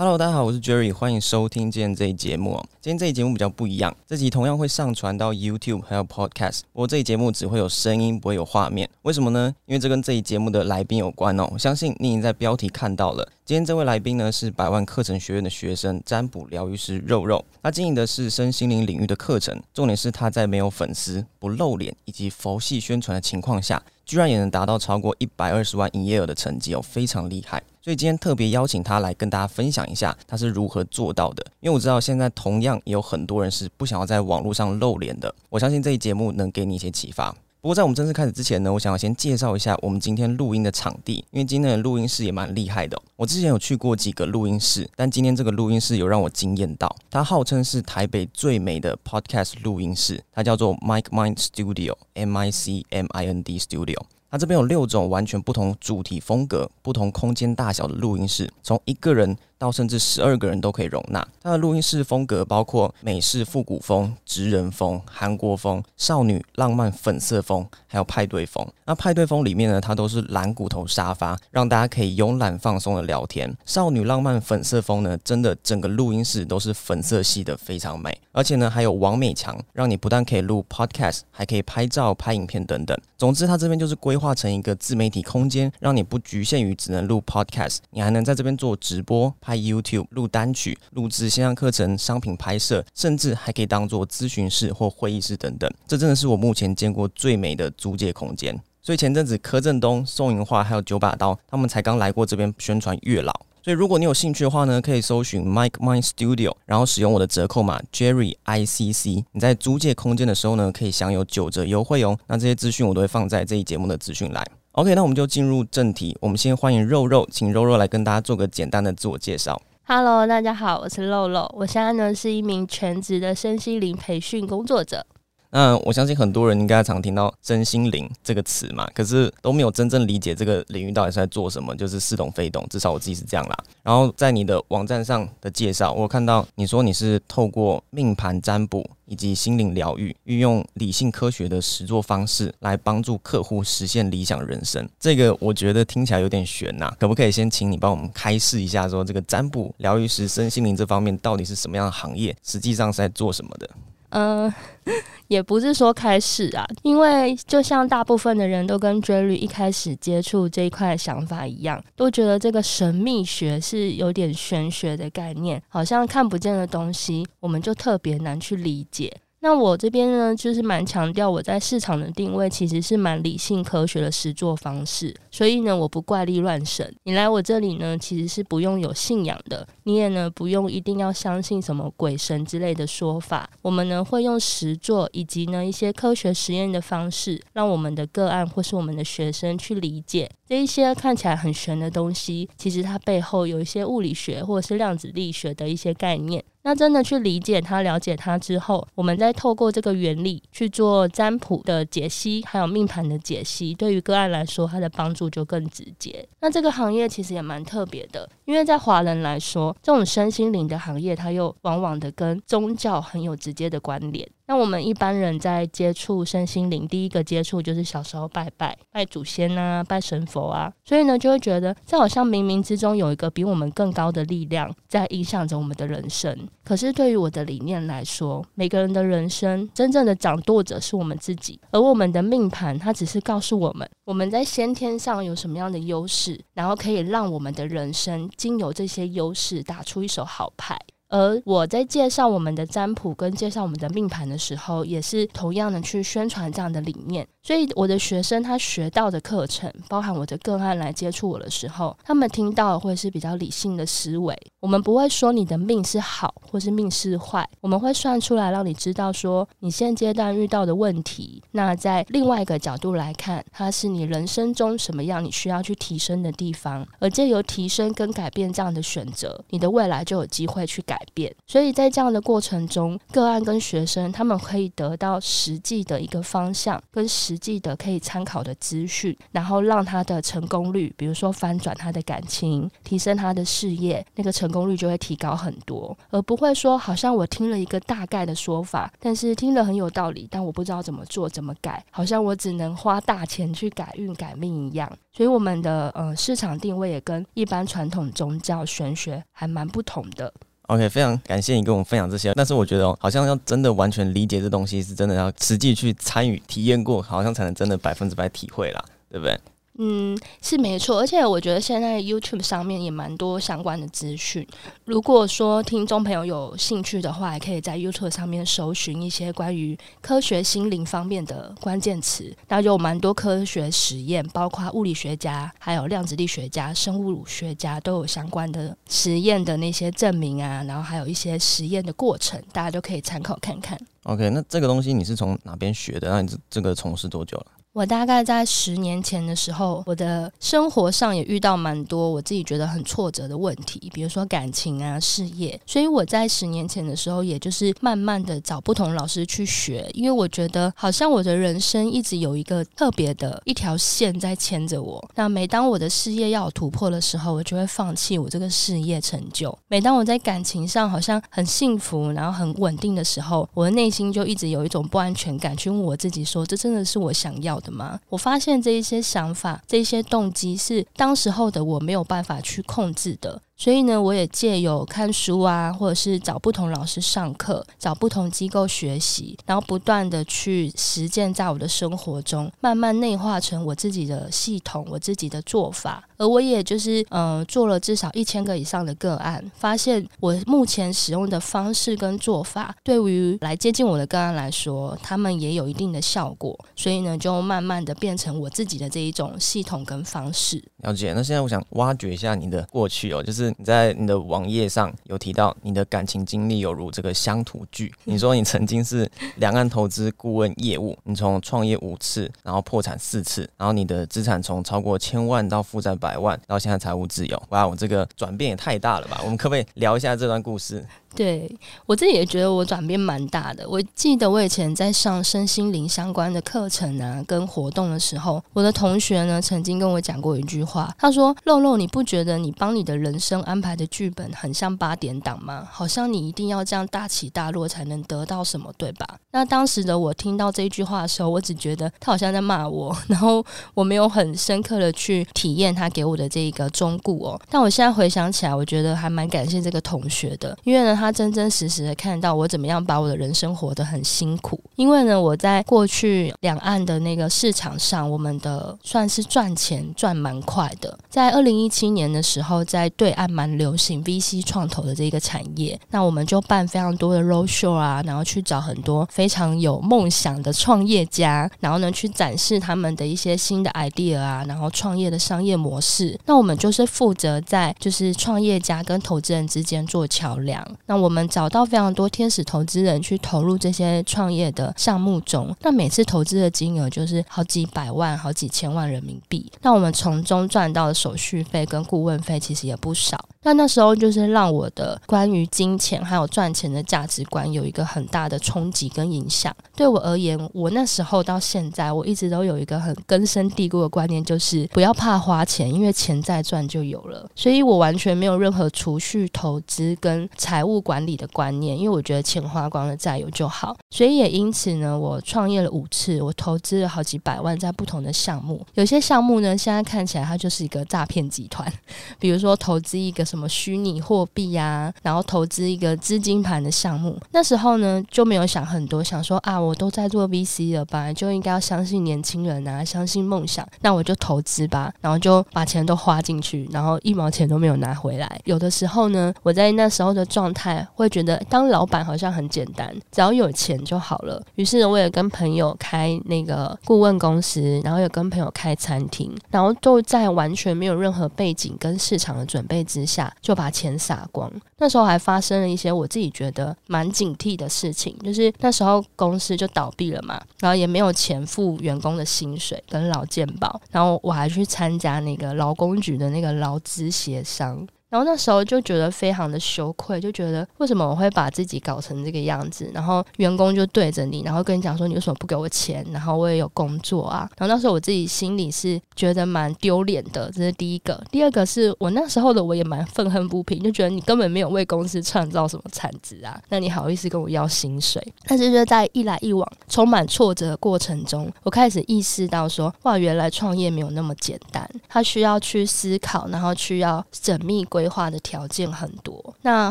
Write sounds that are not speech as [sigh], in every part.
Hello，大家好，我是 Jerry，欢迎收听今天这一节目。今天这一节目比较不一样，这集同样会上传到 YouTube 还有 Podcast，不过这一节目只会有声音，不会有画面。为什么呢？因为这跟这一节目的来宾有关哦。我相信你已经在标题看到了，今天这位来宾呢是百万课程学院的学生，占卜疗愈师肉肉。他经营的是身心灵领域的课程，重点是他在没有粉丝、不露脸以及佛系宣传的情况下，居然也能达到超过一百二十万营业额的成绩哦，非常厉害。所以今天特别邀请他来跟大家分享一下他是如何做到的。因为我知道现在同样也有很多人是不想要在网络上露脸的。我相信这一节目能给你一些启发。不过在我们正式开始之前呢，我想要先介绍一下我们今天录音的场地，因为今天的录音室也蛮厉害的。我之前有去过几个录音室，但今天这个录音室有让我惊艳到。它号称是台北最美的 Podcast 录音室，它叫做 Mike Mind Studio，M I C M I N D Studio。它这边有六种完全不同主题风格、不同空间大小的录音室，从一个人。到甚至十二个人都可以容纳。它的录音室风格包括美式复古风、直人风、韩国风、少女浪漫粉色风，还有派对风。那派对风里面呢，它都是蓝骨头沙发，让大家可以慵懒放松的聊天。少女浪漫粉色风呢，真的整个录音室都是粉色系的，非常美。而且呢，还有王美强，让你不但可以录 podcast，还可以拍照、拍影片等等。总之，它这边就是规划成一个自媒体空间，让你不局限于只能录 podcast，你还能在这边做直播。拍 YouTube 录单曲、录制线上课程、商品拍摄，甚至还可以当做咨询室或会议室等等。这真的是我目前见过最美的租借空间。所以前阵子柯震东、宋云桦还有九把刀，他们才刚来过这边宣传月老。所以如果你有兴趣的话呢，可以搜寻 Mike Mind Studio，然后使用我的折扣码 Jerry I C C。你在租借空间的时候呢，可以享有九折优惠哦。那这些资讯我都会放在这一节目的资讯栏。OK，那我们就进入正题。我们先欢迎肉肉，请肉肉来跟大家做个简单的自我介绍。Hello，大家好，我是肉肉。我现在呢是一名全职的身心灵培训工作者。那我相信很多人应该常听到“身心灵”这个词嘛，可是都没有真正理解这个领域到底是在做什么，就是似懂非懂。至少我自己是这样啦。然后在你的网站上的介绍，我看到你说你是透过命盘占卜以及心灵疗愈，运用理性科学的实作方式来帮助客户实现理想人生。这个我觉得听起来有点悬呐，可不可以先请你帮我们开示一下，说这个占卜疗愈师身心灵这方面到底是什么样的行业，实际上是在做什么的？嗯。[laughs] 也不是说开始啊，因为就像大部分的人都跟 Jerry 一开始接触这一块想法一样，都觉得这个神秘学是有点玄学的概念，好像看不见的东西，我们就特别难去理解。那我这边呢，就是蛮强调我在市场的定位其实是蛮理性科学的实作方式，所以呢，我不怪力乱神。你来我这里呢，其实是不用有信仰的，你也呢不用一定要相信什么鬼神之类的说法。我们呢会用实作以及呢一些科学实验的方式，让我们的个案或是我们的学生去理解这一些看起来很玄的东西，其实它背后有一些物理学或者是量子力学的一些概念。那真的去理解它、了解它之后，我们再透过这个原理去做占卜的解析，还有命盘的解析，对于个案来说，它的帮助就更直接。那这个行业其实也蛮特别的，因为在华人来说，这种身心灵的行业，它又往往的跟宗教很有直接的关联。那我们一般人在接触身心灵，第一个接触就是小时候拜拜拜祖先啊，拜神佛啊，所以呢就会觉得这好像冥冥之中有一个比我们更高的力量在影响着我们的人生。可是对于我的理念来说，每个人的人生真正的掌舵者是我们自己，而我们的命盘它只是告诉我们我们在先天上有什么样的优势，然后可以让我们的人生经由这些优势打出一手好牌。而我在介绍我们的占卜跟介绍我们的命盘的时候，也是同样的去宣传这样的理念。所以我的学生他学到的课程，包含我的个案来接触我的时候，他们听到会是比较理性的思维。我们不会说你的命是好或是命是坏，我们会算出来让你知道说你现阶段遇到的问题。那在另外一个角度来看，它是你人生中什么样你需要去提升的地方，而借由提升跟改变这样的选择，你的未来就有机会去改变。所以在这样的过程中，个案跟学生他们可以得到实际的一个方向跟实。实际的可以参考的资讯，然后让他的成功率，比如说翻转他的感情，提升他的事业，那个成功率就会提高很多，而不会说好像我听了一个大概的说法，但是听了很有道理，但我不知道怎么做怎么改，好像我只能花大钱去改运改命一样。所以我们的呃市场定位也跟一般传统宗教玄学还蛮不同的。OK，非常感谢你跟我们分享这些。但是我觉得哦，好像要真的完全理解这东西，是真的要实际去参与、体验过，好像才能真的百分之百体会啦，对不对？嗯，是没错，而且我觉得现在 YouTube 上面也蛮多相关的资讯。如果说听众朋友有兴趣的话，也可以在 YouTube 上面搜寻一些关于科学心灵方面的关键词，那就有蛮多科学实验，包括物理学家、还有量子力学家、生物学家都有相关的实验的那些证明啊，然后还有一些实验的过程，大家都可以参考看看。OK，那这个东西你是从哪边学的？那你这这个从事多久了？我大概在十年前的时候，我的生活上也遇到蛮多我自己觉得很挫折的问题，比如说感情啊、事业。所以我在十年前的时候，也就是慢慢的找不同老师去学，因为我觉得好像我的人生一直有一个特别的一条线在牵着我。那每当我的事业要有突破的时候，我就会放弃我这个事业成就；每当我在感情上好像很幸福，然后很稳定的时候，我的内心就一直有一种不安全感，去问我自己说：这真的是我想要的？吗？我发现这一些想法、这一些动机是当时候的我没有办法去控制的。所以呢，我也借由看书啊，或者是找不同老师上课，找不同机构学习，然后不断的去实践在我的生活中，慢慢内化成我自己的系统，我自己的做法。而我也就是嗯，做了至少一千个以上的个案，发现我目前使用的方式跟做法，对于来接近我的个案来说，他们也有一定的效果。所以呢，就慢慢的变成我自己的这一种系统跟方式。了解。那现在我想挖掘一下你的过去哦，就是。你在你的网页上有提到你的感情经历有如这个乡土剧。[laughs] 你说你曾经是两岸投资顾问业务，你从创业五次，然后破产四次，然后你的资产从超过千万到负债百万，到现在财务自由。哇，我这个转变也太大了吧！我们可不可以聊一下这段故事？对我自己也觉得我转变蛮大的。我记得我以前在上身心灵相关的课程啊，跟活动的时候，我的同学呢曾经跟我讲过一句话，他说：“肉肉，你不觉得你帮你的人生安排的剧本很像八点档吗？好像你一定要这样大起大落才能得到什么，对吧？”那当时的我听到这一句话的时候，我只觉得他好像在骂我，[laughs] 然后我没有很深刻的去体验他给我的这一个忠固哦。但我现在回想起来，我觉得还蛮感谢这个同学的，因为呢。他真真实实的看到我怎么样把我的人生活得很辛苦，因为呢，我在过去两岸的那个市场上，我们的算是赚钱赚蛮快的。在二零一七年的时候，在对岸蛮流行 VC 创投的这个产业，那我们就办非常多的 roadshow 啊，然后去找很多非常有梦想的创业家，然后呢去展示他们的一些新的 idea 啊，然后创业的商业模式。那我们就是负责在就是创业家跟投资人之间做桥梁。那我们找到非常多天使投资人去投入这些创业的项目中，那每次投资的金额就是好几百万、好几千万人民币。那我们从中赚到的手续费跟顾问费其实也不少。那那时候就是让我的关于金钱还有赚钱的价值观有一个很大的冲击跟影响。对我而言，我那时候到现在，我一直都有一个很根深蒂固的观念，就是不要怕花钱，因为钱再赚就有了。所以我完全没有任何储蓄、投资跟财务。管理的观念，因为我觉得钱花光了再有就好，所以也因此呢，我创业了五次，我投资了好几百万在不同的项目。有些项目呢，现在看起来它就是一个诈骗集团，[laughs] 比如说投资一个什么虚拟货币呀，然后投资一个资金盘的项目。那时候呢，就没有想很多，想说啊，我都在做 VC 了，本来就应该要相信年轻人啊，相信梦想，那我就投资吧，然后就把钱都花进去，然后一毛钱都没有拿回来。有的时候呢，我在那时候的状态。会觉得当老板好像很简单，只要有钱就好了。于是我也跟朋友开那个顾问公司，然后也跟朋友开餐厅，然后就在完全没有任何背景跟市场的准备之下，就把钱撒光。那时候还发生了一些我自己觉得蛮警惕的事情，就是那时候公司就倒闭了嘛，然后也没有钱付员工的薪水跟劳健保，然后我还去参加那个劳工局的那个劳资协商。然后那时候就觉得非常的羞愧，就觉得为什么我会把自己搞成这个样子？然后员工就对着你，然后跟你讲说你为什么不给我钱？然后我也有工作啊。然后那时候我自己心里是觉得蛮丢脸的，这是第一个。第二个是我那时候的我也蛮愤恨不平，就觉得你根本没有为公司创造什么产值啊，那你好意思跟我要薪水？但是就在一来一往、充满挫折的过程中，我开始意识到说，哇，原来创业没有那么简单，他需要去思考，然后需要缜密规划的条件很多。那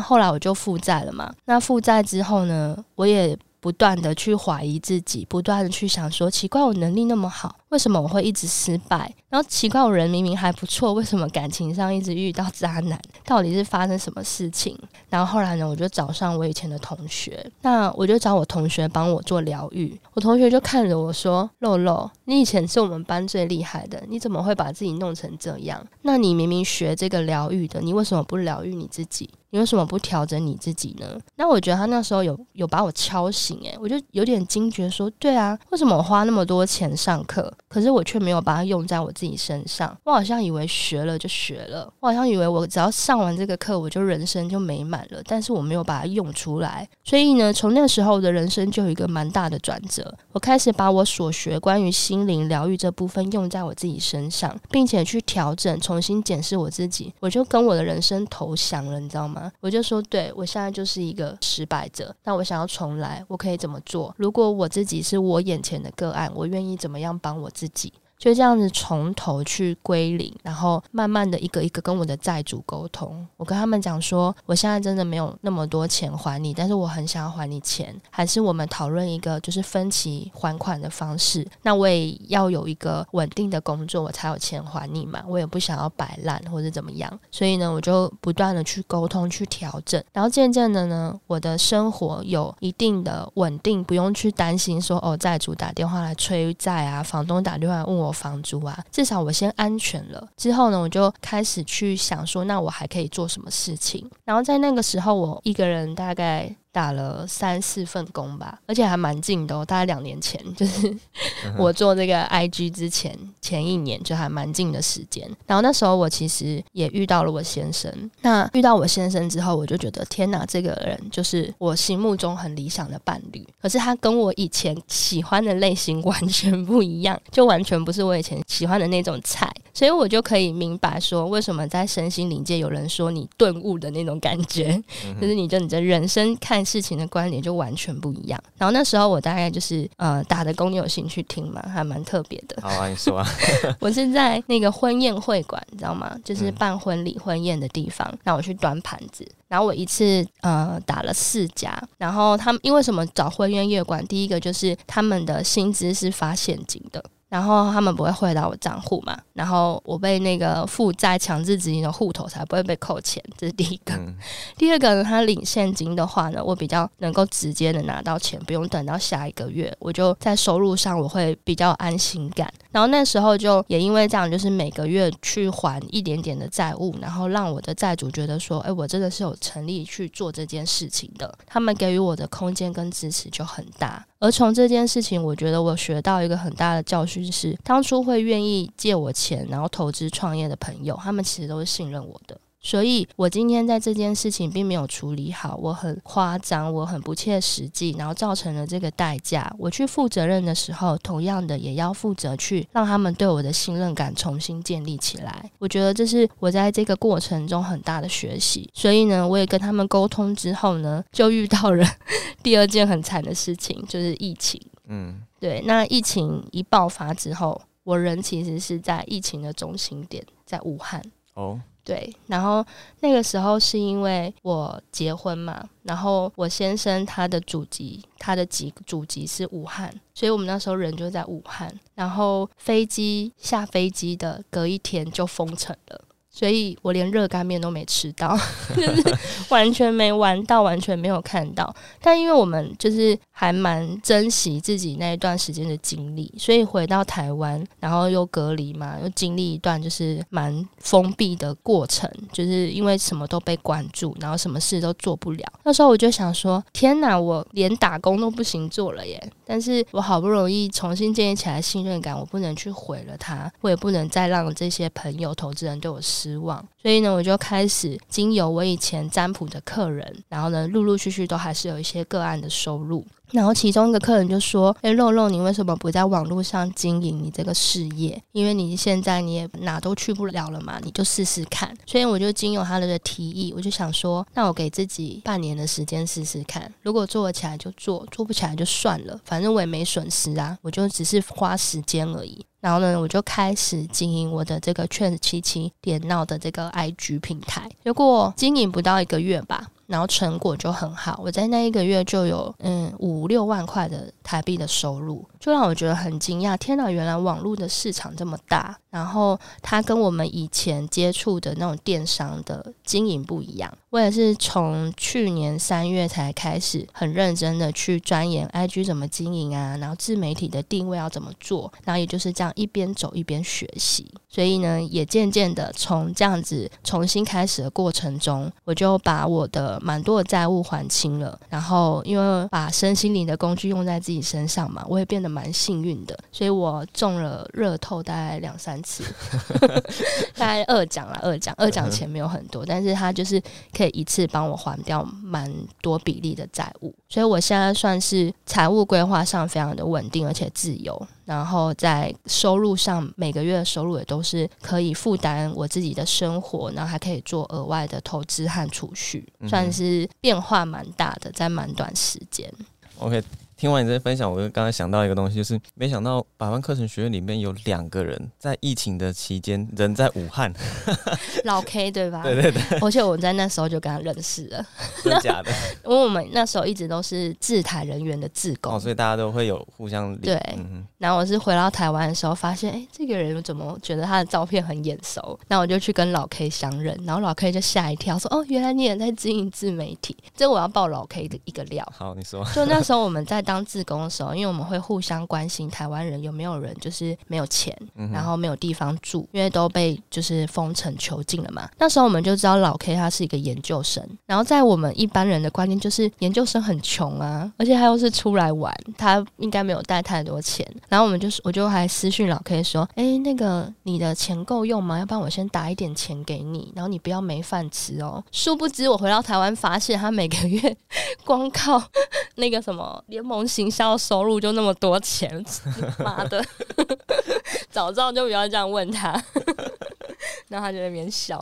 后来我就负债了嘛，那负债之后呢，我也不断的去怀疑自己，不断的去想说，奇怪，我能力那么好。为什么我会一直失败？然后奇怪，我人明明还不错，为什么感情上一直遇到渣男？到底是发生什么事情？然后后来呢，我就找上我以前的同学，那我就找我同学帮我做疗愈。我同学就看着我说：“露露，你以前是我们班最厉害的，你怎么会把自己弄成这样？那你明明学这个疗愈的，你为什么不疗愈你自己？你为什么不调整你自己呢？”那我觉得他那时候有有把我敲醒，诶，我就有点惊觉，说：“对啊，为什么我花那么多钱上课？”可是我却没有把它用在我自己身上。我好像以为学了就学了，我好像以为我只要上完这个课，我就人生就美满了。但是我没有把它用出来。所以呢，从那时候我的人生就有一个蛮大的转折。我开始把我所学关于心灵疗愈这部分用在我自己身上，并且去调整、重新检视我自己。我就跟我的人生投降了，你知道吗？我就说，对我现在就是一个失败者。那我想要重来，我可以怎么做？如果我自己是我眼前的个案，我愿意怎么样帮我我自己？就这样子从头去归零，然后慢慢的一个一个跟我的债主沟通。我跟他们讲说，我现在真的没有那么多钱还你，但是我很想要还你钱，还是我们讨论一个就是分期还款的方式。那我也要有一个稳定的工作，我才有钱还你嘛。我也不想要摆烂或者怎么样，所以呢，我就不断的去沟通去调整，然后渐渐的呢，我的生活有一定的稳定，不用去担心说哦，债主打电话来催债啊，房东打电话问我。房租啊，至少我先安全了。之后呢，我就开始去想说，那我还可以做什么事情？然后在那个时候，我一个人大概。打了三四份工吧，而且还蛮近的哦。大概两年前，就是我做这个 IG 之前前一年，就还蛮近的时间。然后那时候我其实也遇到了我先生。那遇到我先生之后，我就觉得天哪，这个人就是我心目中很理想的伴侣。可是他跟我以前喜欢的类型 [laughs] 完全不一样，就完全不是我以前喜欢的那种菜。所以我就可以明白说，为什么在身心灵界有人说你顿悟的那种感觉，[laughs] 就是你就你的人生看。事情的观点就完全不一样。然后那时候我大概就是呃打的工，你有兴趣听吗？还蛮特别的。好啊，你说啊。[laughs] 我是在那个婚宴会馆，你知道吗？就是办婚礼婚宴的地方，让我去端盘子。然后我一次呃打了四家。然后他们因为什么找婚宴乐馆？第一个就是他们的薪资是发现金的。然后他们不会汇到我账户嘛？然后我被那个负债强制执行的户头才不会被扣钱，这是第一个。第二个呢，他领现金的话呢，我比较能够直接的拿到钱，不用等到下一个月，我就在收入上我会比较安心感。然后那时候就也因为这样，就是每个月去还一点点的债务，然后让我的债主觉得说，哎，我真的是有诚意去做这件事情的。他们给予我的空间跟支持就很大。而从这件事情，我觉得我学到一个很大的教训是，当初会愿意借我钱，然后投资创业的朋友，他们其实都是信任我的。所以，我今天在这件事情并没有处理好，我很夸张，我很不切实际，然后造成了这个代价。我去负责任的时候，同样的也要负责去让他们对我的信任感重新建立起来。我觉得这是我在这个过程中很大的学习。所以呢，我也跟他们沟通之后呢，就遇到了 [laughs] 第二件很惨的事情，就是疫情。嗯，对。那疫情一爆发之后，我人其实是在疫情的中心点，在武汉。哦。对，然后那个时候是因为我结婚嘛，然后我先生他的祖籍，他的籍祖籍是武汉，所以我们那时候人就在武汉，然后飞机下飞机的隔一天就封城了。所以我连热干面都没吃到，完全没玩到，完全没有看到。但因为我们就是还蛮珍惜自己那一段时间的经历，所以回到台湾，然后又隔离嘛，又经历一段就是蛮封闭的过程，就是因为什么都被关注，然后什么事都做不了。那时候我就想说：天哪，我连打工都不行做了耶！但是我好不容易重新建立起来信任感，我不能去毁了它，我也不能再让这些朋友、投资人对我失。失望，所以呢，我就开始经由我以前占卜的客人，然后呢，陆陆续续都还是有一些个案的收入。然后其中一个客人就说：“哎，肉肉，你为什么不在网络上经营你这个事业？因为你现在你也哪都去不了了嘛，你就试试看。”所以我就经由他的提议，我就想说：“那我给自己半年的时间试试看，如果做起来就做，做不起来就算了，反正我也没损失啊，我就只是花时间而已。”然后呢，我就开始经营我的这个劝七七点闹的这个 IG 平台，结果经营不到一个月吧。然后成果就很好，我在那一个月就有嗯五六万块的台币的收入，就让我觉得很惊讶。天哪，原来网络的市场这么大！然后它跟我们以前接触的那种电商的经营不一样。我也是从去年三月才开始很认真的去钻研 IG 怎么经营啊，然后自媒体的定位要怎么做，然后也就是这样一边走一边学习。所以呢，也渐渐的从这样子重新开始的过程中，我就把我的蛮多的债务还清了。然后因为把身心灵的工具用在自己身上嘛，我也变得蛮幸运的。所以我中了热透大概两三次，[laughs] 大概二奖了，二奖，二奖钱没有很多，但是他就是可以一次帮我还掉蛮多比例的债务。所以我现在算是财务规划上非常的稳定，而且自由。然后在收入上，每个月的收入也都是可以负担我自己的生活，然后还可以做额外的投资和储蓄，算是变化蛮大的，在蛮短时间。OK。听完你这分享，我就刚才想到一个东西，就是没想到百万课程学院里面有两个人在疫情的期间人在武汉，[laughs] 老 K 对吧？对对对，[laughs] 而且我在那时候就跟他认识了，真的假的？[laughs] 因为我们那时候一直都是自台人员的自工，所以大家都会有互相对。然后我是回到台湾的时候，发现哎，这个人怎么觉得他的照片很眼熟？那我就去跟老 K 相认，然后老 K 就吓一跳，说哦，原来你也在经营自媒体。这我要爆老 K 的一个料。好，你说。[laughs] 就那时候我们在。当志工的时候，因为我们会互相关心台湾人有没有人就是没有钱，然后没有地方住，因为都被就是封城囚禁了嘛。那时候我们就知道老 K 他是一个研究生，然后在我们一般人的观念就是研究生很穷啊，而且他又是出来玩，他应该没有带太多钱。然后我们就是我就还私讯老 K 说：“哎，那个你的钱够用吗？要不然我先打一点钱给你，然后你不要没饭吃哦。”殊不知我回到台湾发现他每个月光靠那个什么联盟。行销收入就那么多钱，[laughs] 妈的！[laughs] 早知道就不要这样问他，[laughs] 然后他就那边笑。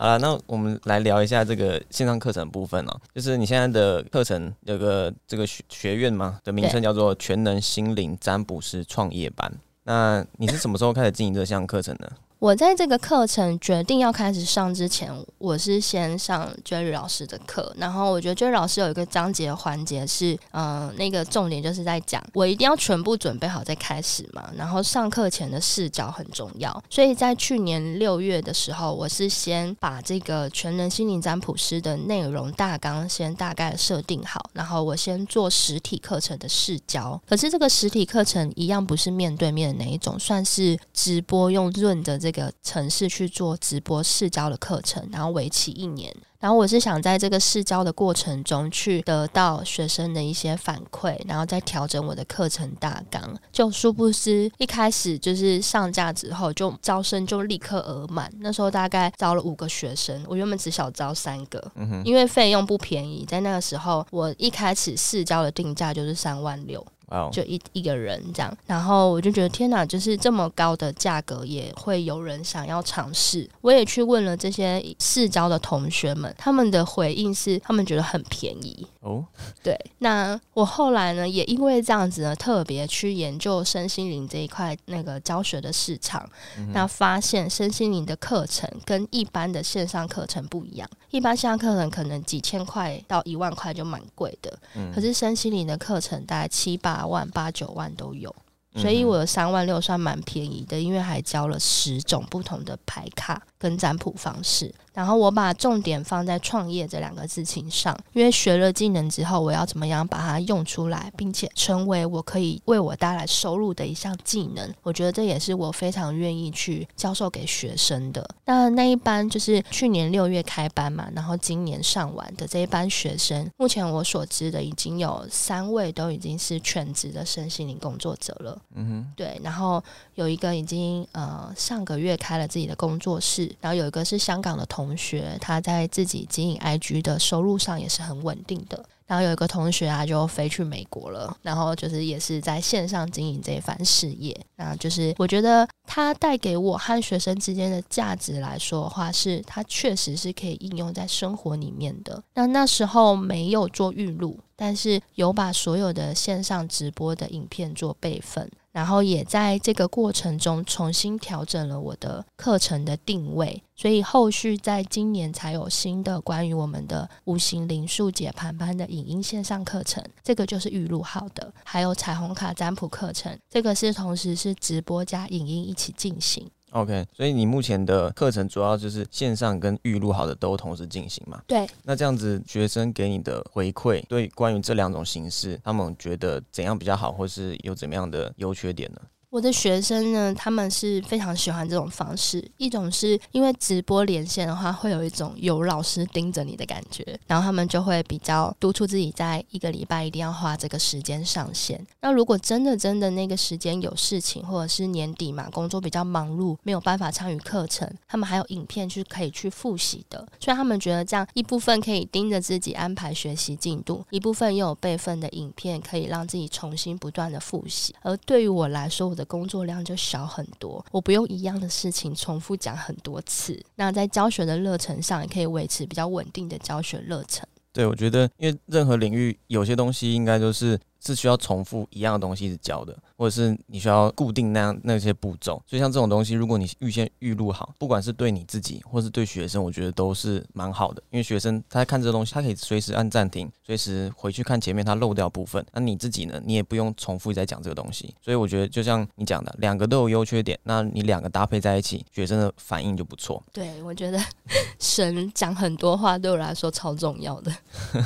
好了，那我们来聊一下这个线上课程部分哦。就是你现在的课程有个这个学学院吗？的名称叫做全能心灵占卜师创业班。那你是什么时候开始经营这项课程呢？我在这个课程决定要开始上之前，我是先上 Joy 老师的课，然后我觉得 Joy 老师有一个章节环节是，嗯，那个重点就是在讲我一定要全部准备好再开始嘛，然后上课前的视角很重要，所以在去年六月的时候，我是先把这个全能心灵占卜师的内容大纲先大概设定好，然后我先做实体课程的试教，可是这个实体课程一样不是面对面的哪一种，算是直播用润的这。这个城市去做直播试教的课程，然后为期一年。然后我是想在这个试教的过程中去得到学生的一些反馈，然后再调整我的课程大纲。就殊不知一开始就是上架之后就招生就立刻额满，那时候大概招了五个学生，我原本只想招三个，因为费用不便宜。在那个时候，我一开始试教的定价就是三万六。就一一个人这样，然后我就觉得天哪，就是这么高的价格也会有人想要尝试。我也去问了这些市招的同学们，他们的回应是他们觉得很便宜。哦。[laughs] 对，那我后来呢，也因为这样子呢，特别去研究身心灵这一块那个教学的市场，那发现身心灵的课程跟一般的线上课程不一样。一般线上课程可能几千块到一万块就蛮贵的，可是身心灵的课程大概七八万、八九万都有。所以我的三万六算蛮便宜的，因为还教了十种不同的牌卡跟占卜方式。然后我把重点放在创业这两个事情上，因为学了技能之后，我要怎么样把它用出来，并且成为我可以为我带来收入的一项技能。我觉得这也是我非常愿意去教授给学生的。那那一班就是去年六月开班嘛，然后今年上完的这一班学生，目前我所知的已经有三位都已经是全职的身心灵工作者了。嗯哼，对。然后有一个已经呃上个月开了自己的工作室，然后有一个是香港的同学，他在自己经营 IG 的收入上也是很稳定的。然后有一个同学啊，就飞去美国了，然后就是也是在线上经营这一番事业。那就是我觉得他带给我和学生之间的价值来说的话，是他确实是可以应用在生活里面的。那那时候没有做预录，但是有把所有的线上直播的影片做备份。然后也在这个过程中重新调整了我的课程的定位，所以后续在今年才有新的关于我们的五行灵数解盘班的影音线上课程，这个就是预录好的，还有彩虹卡占卜课程，这个是同时是直播加影音一起进行。OK，所以你目前的课程主要就是线上跟预录好的都同时进行嘛？对。那这样子学生给你的回馈，对关于这两种形式，他们觉得怎样比较好，或是有怎么样的优缺点呢？我的学生呢，他们是非常喜欢这种方式。一种是因为直播连线的话，会有一种有老师盯着你的感觉，然后他们就会比较督促自己，在一个礼拜一定要花这个时间上线。那如果真的真的那个时间有事情，或者是年底嘛，工作比较忙碌，没有办法参与课程，他们还有影片去可以去复习的。所以他们觉得这样一部分可以盯着自己安排学习进度，一部分又有备份的影片，可以让自己重新不断的复习。而对于我来说，的工作量就少很多，我不用一样的事情重复讲很多次。那在教学的热程上，也可以维持比较稳定的教学热程。对，我觉得，因为任何领域有些东西应该都是。是需要重复一样的东西是教的，或者是你需要固定那样那些步骤。所以像这种东西，如果你预先预录好，不管是对你自己或是对学生，我觉得都是蛮好的。因为学生他在看这个东西，他可以随时按暂停，随时回去看前面他漏掉部分。那你自己呢，你也不用重复再讲这个东西。所以我觉得就像你讲的，两个都有优缺点，那你两个搭配在一起，学生的反应就不错。对，我觉得 [laughs] 神讲很多话对我来说超重要的。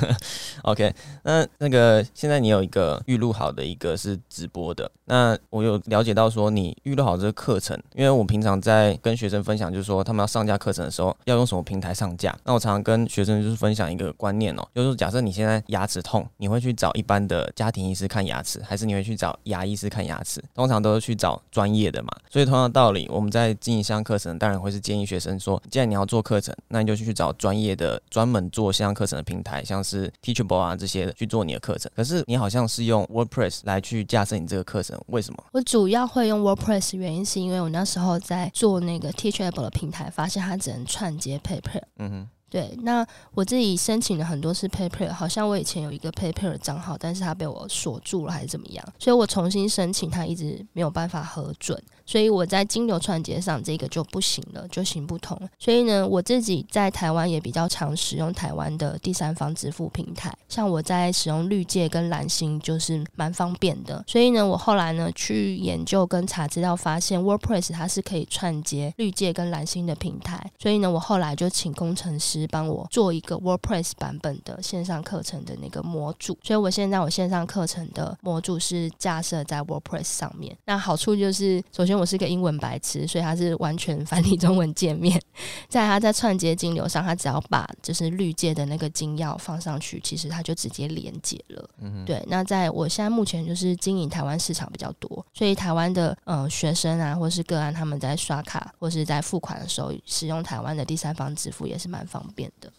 [laughs] OK，那那个现在你有一个。预录好的一个是直播的，那我有了解到说你预录好这个课程，因为我平常在跟学生分享，就是说他们要上架课程的时候要用什么平台上架。那我常常跟学生就是分享一个观念哦，就是假设你现在牙齿痛，你会去找一般的家庭医师看牙齿，还是你会去找牙医师看牙齿？通常都是去找专业的嘛。所以同样的道理，我们在经营线上课程，当然会是建议学生说，既然你要做课程，那你就去找专业的、专门做线上课程的平台，像是 Teachable 啊这些的去做你的课程。可是你好像是。用 WordPress 来去架设你这个课程，为什么？我主要会用 WordPress，原因是因为我那时候在做那个 Teachable 的平台，发现它只能串接 Paper。嗯哼。对，那我自己申请了很多次 PayPal，好像我以前有一个 PayPal 的账号，但是它被我锁住了，还是怎么样？所以我重新申请，它一直没有办法核准。所以我在金流串接上这个就不行了，就行不通。所以呢，我自己在台湾也比较常使用台湾的第三方支付平台，像我在使用绿界跟蓝星就是蛮方便的。所以呢，我后来呢去研究跟查资料，发现 WordPress 它是可以串接绿界跟蓝星的平台。所以呢，我后来就请工程师帮我做一个 WordPress 版本的线上课程的那个模组。所以我现在我线上课程的模组是架设在 WordPress 上面。那好处就是首先我是个英文白痴，所以他是完全繁体中文界面。[laughs] 在他在串接金流上，他只要把就是绿界的那个金钥放上去，其实他就直接连接了。嗯，对。那在我现在目前就是经营台湾市场比较多，所以台湾的呃学生啊，或是个案，他们在刷卡或是在付款的时候，使用台湾的第三方支付也是蛮方便的。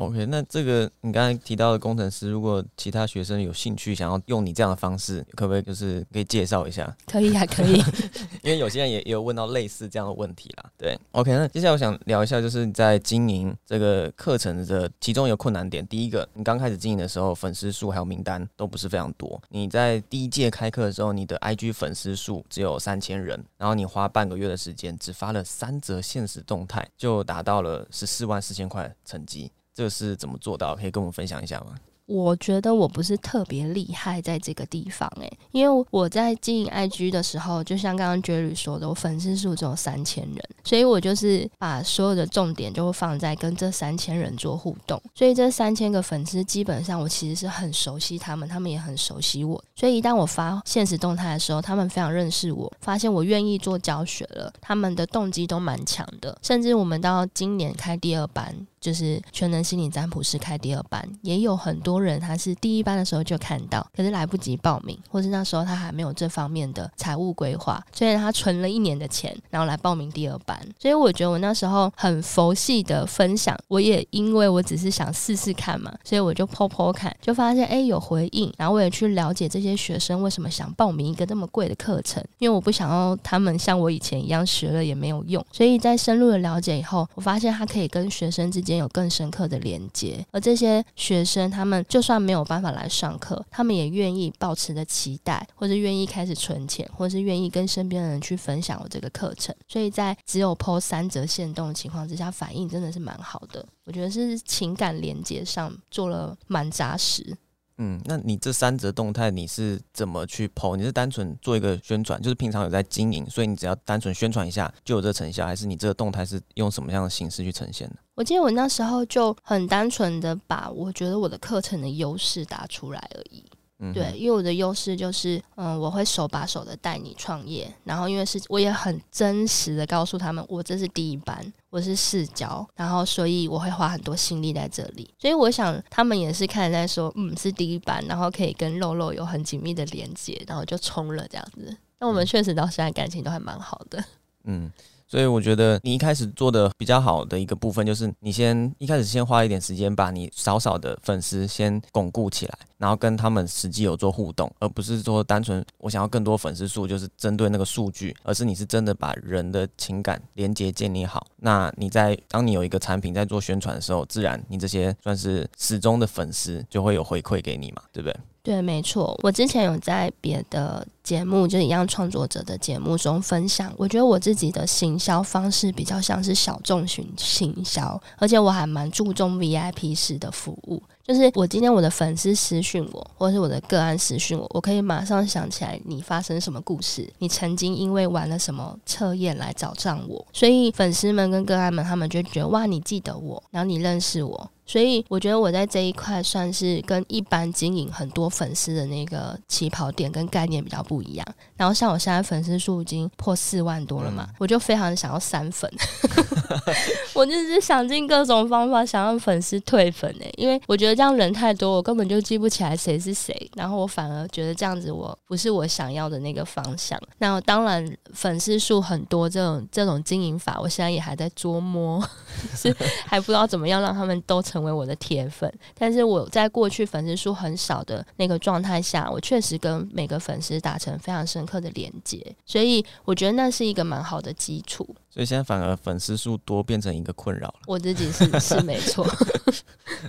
OK，那这个你刚才提到的工程师，如果其他学生有兴趣想要用你这样的方式，可不可以就是可以介绍一下？可以啊，可以。[laughs] 因为有些人也也有问到类似这样的问题啦。对，OK，那接下来我想聊一下，就是在经营这个课程的其中一个困难点。第一个，你刚开始经营的时候，粉丝数还有名单都不是非常多。你在第一届开课的时候，你的 IG 粉丝数只有三千人，然后你花半个月的时间，只发了三则现实动态，就达到了十四万四千块成绩。这是怎么做到？可以跟我们分享一下吗？我觉得我不是特别厉害在这个地方诶，因为我在经营 IG 的时候，就像刚刚 Joey 说的，我粉丝数只有三千人，所以我就是把所有的重点就放在跟这三千人做互动。所以这三千个粉丝基本上我其实是很熟悉他们，他们也很熟悉我。所以一旦我发现实动态的时候，他们非常认识我，发现我愿意做教学了，他们的动机都蛮强的。甚至我们到今年开第二班，就是全能心理占卜师开第二班，也有很多。人他是第一班的时候就看到，可是来不及报名，或是那时候他还没有这方面的财务规划，所以他存了一年的钱，然后来报名第二班。所以我觉得我那时候很佛系的分享，我也因为我只是想试试看嘛，所以我就剖剖看，就发现哎有回应，然后我也去了解这些学生为什么想报名一个那么贵的课程，因为我不想要他们像我以前一样学了也没有用，所以在深入的了解以后，我发现他可以跟学生之间间有更深刻的连接，而这些学生他们就算没有办法来上课，他们也愿意保持着期待，或者愿意开始存钱，或者是愿意跟身边的人去分享我这个课程，所以在只有抛三折限动的情况之下，反应真的是蛮好的。我觉得是情感连接上做了蛮扎实。嗯，那你这三则动态你是怎么去剖？你是单纯做一个宣传，就是平常有在经营，所以你只要单纯宣传一下就有这成效，还是你这个动态是用什么样的形式去呈现的？我记得我那时候就很单纯的把我觉得我的课程的优势打出来而已。对，因为我的优势就是，嗯，我会手把手的带你创业，然后因为是我也很真实的告诉他们，我这是第一班，我是试教，然后所以我会花很多心力在这里，所以我想他们也是看在说，嗯，是第一班，然后可以跟肉肉有很紧密的连接，然后就冲了这样子。那我们确实到现在感情都还蛮好的，嗯。所以我觉得你一开始做的比较好的一个部分，就是你先一开始先花一点时间，把你少少的粉丝先巩固起来，然后跟他们实际有做互动，而不是说单纯我想要更多粉丝数，就是针对那个数据，而是你是真的把人的情感连接建立好。那你在当你有一个产品在做宣传的时候，自然你这些算是始终的粉丝就会有回馈给你嘛，对不对？对，没错。我之前有在别的节目，就一样创作者的节目中分享。我觉得我自己的行销方式比较像是小众型行销，而且我还蛮注重 VIP 式的服务。就是我今天我的粉丝私讯我，或者是我的个案私讯我，我可以马上想起来你发生什么故事，你曾经因为玩了什么测验来找上我。所以粉丝们跟个案们，他们就觉得哇，你记得我，然后你认识我。所以我觉得我在这一块算是跟一般经营很多粉丝的那个起跑点跟概念比较不一样。然后像我现在粉丝数已经破四万多了嘛，我就非常想要删粉，[laughs] 我就是想尽各种方法想让粉丝退粉诶，因为我觉得这样人太多，我根本就记不起来谁是谁。然后我反而觉得这样子我不是我想要的那个方向。那当然粉丝数很多这种这种经营法，我现在也还在琢磨，[laughs] 是还不知道怎么样让他们都成。成为我的铁粉，但是我在过去粉丝数很少的那个状态下，我确实跟每个粉丝达成非常深刻的连接，所以我觉得那是一个蛮好的基础。所以现在反而粉丝数多变成一个困扰了。我自己是 [laughs] 是没错。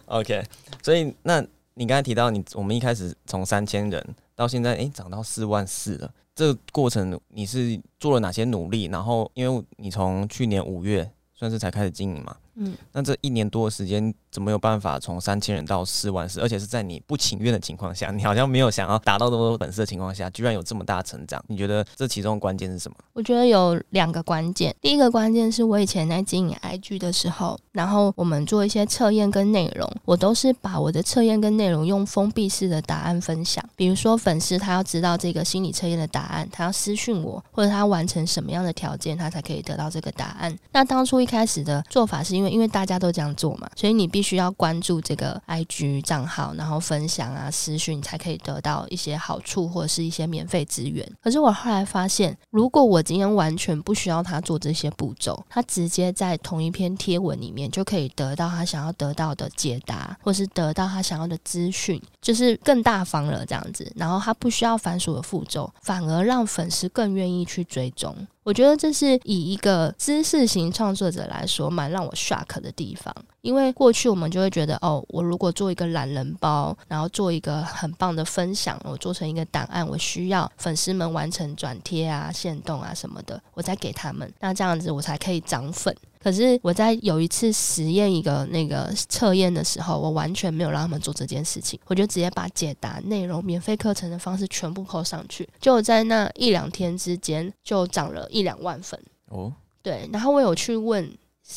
OK，所以那你刚才提到你我们一开始从三千人到现在，哎，涨到四万四了，这个过程你是做了哪些努力？然后因为你从去年五月算是才开始经营嘛。嗯，那这一年多的时间，怎么有办法从三千人到四万四？而且是在你不情愿的情况下，你好像没有想要达到这么多粉丝的情况下，居然有这么大成长？你觉得这其中关键是什么？我觉得有两个关键。第一个关键是我以前在经营 IG 的时候，然后我们做一些测验跟内容，我都是把我的测验跟内容用封闭式的答案分享。比如说粉丝他要知道这个心理测验的答案，他要私讯我，或者他完成什么样的条件，他才可以得到这个答案。那当初一开始的做法是因为。因为大家都这样做嘛，所以你必须要关注这个 IG 账号，然后分享啊、私讯，才可以得到一些好处或者是一些免费资源。可是我后来发现，如果我今天完全不需要他做这些步骤，他直接在同一篇贴文里面就可以得到他想要得到的解答，或是得到他想要的资讯，就是更大方了这样子。然后他不需要繁琐的步骤，反而让粉丝更愿意去追踪。我觉得这是以一个知识型创作者来说，蛮让我 shock 的地方。因为过去我们就会觉得，哦，我如果做一个懒人包，然后做一个很棒的分享，我做成一个档案，我需要粉丝们完成转贴啊、限动啊什么的，我再给他们，那这样子我才可以涨粉。可是我在有一次实验一个那个测验的时候，我完全没有让他们做这件事情，我就直接把解答内容、免费课程的方式全部扣上去，就在那一两天之间就涨了一两万粉哦。对，然后我有去问，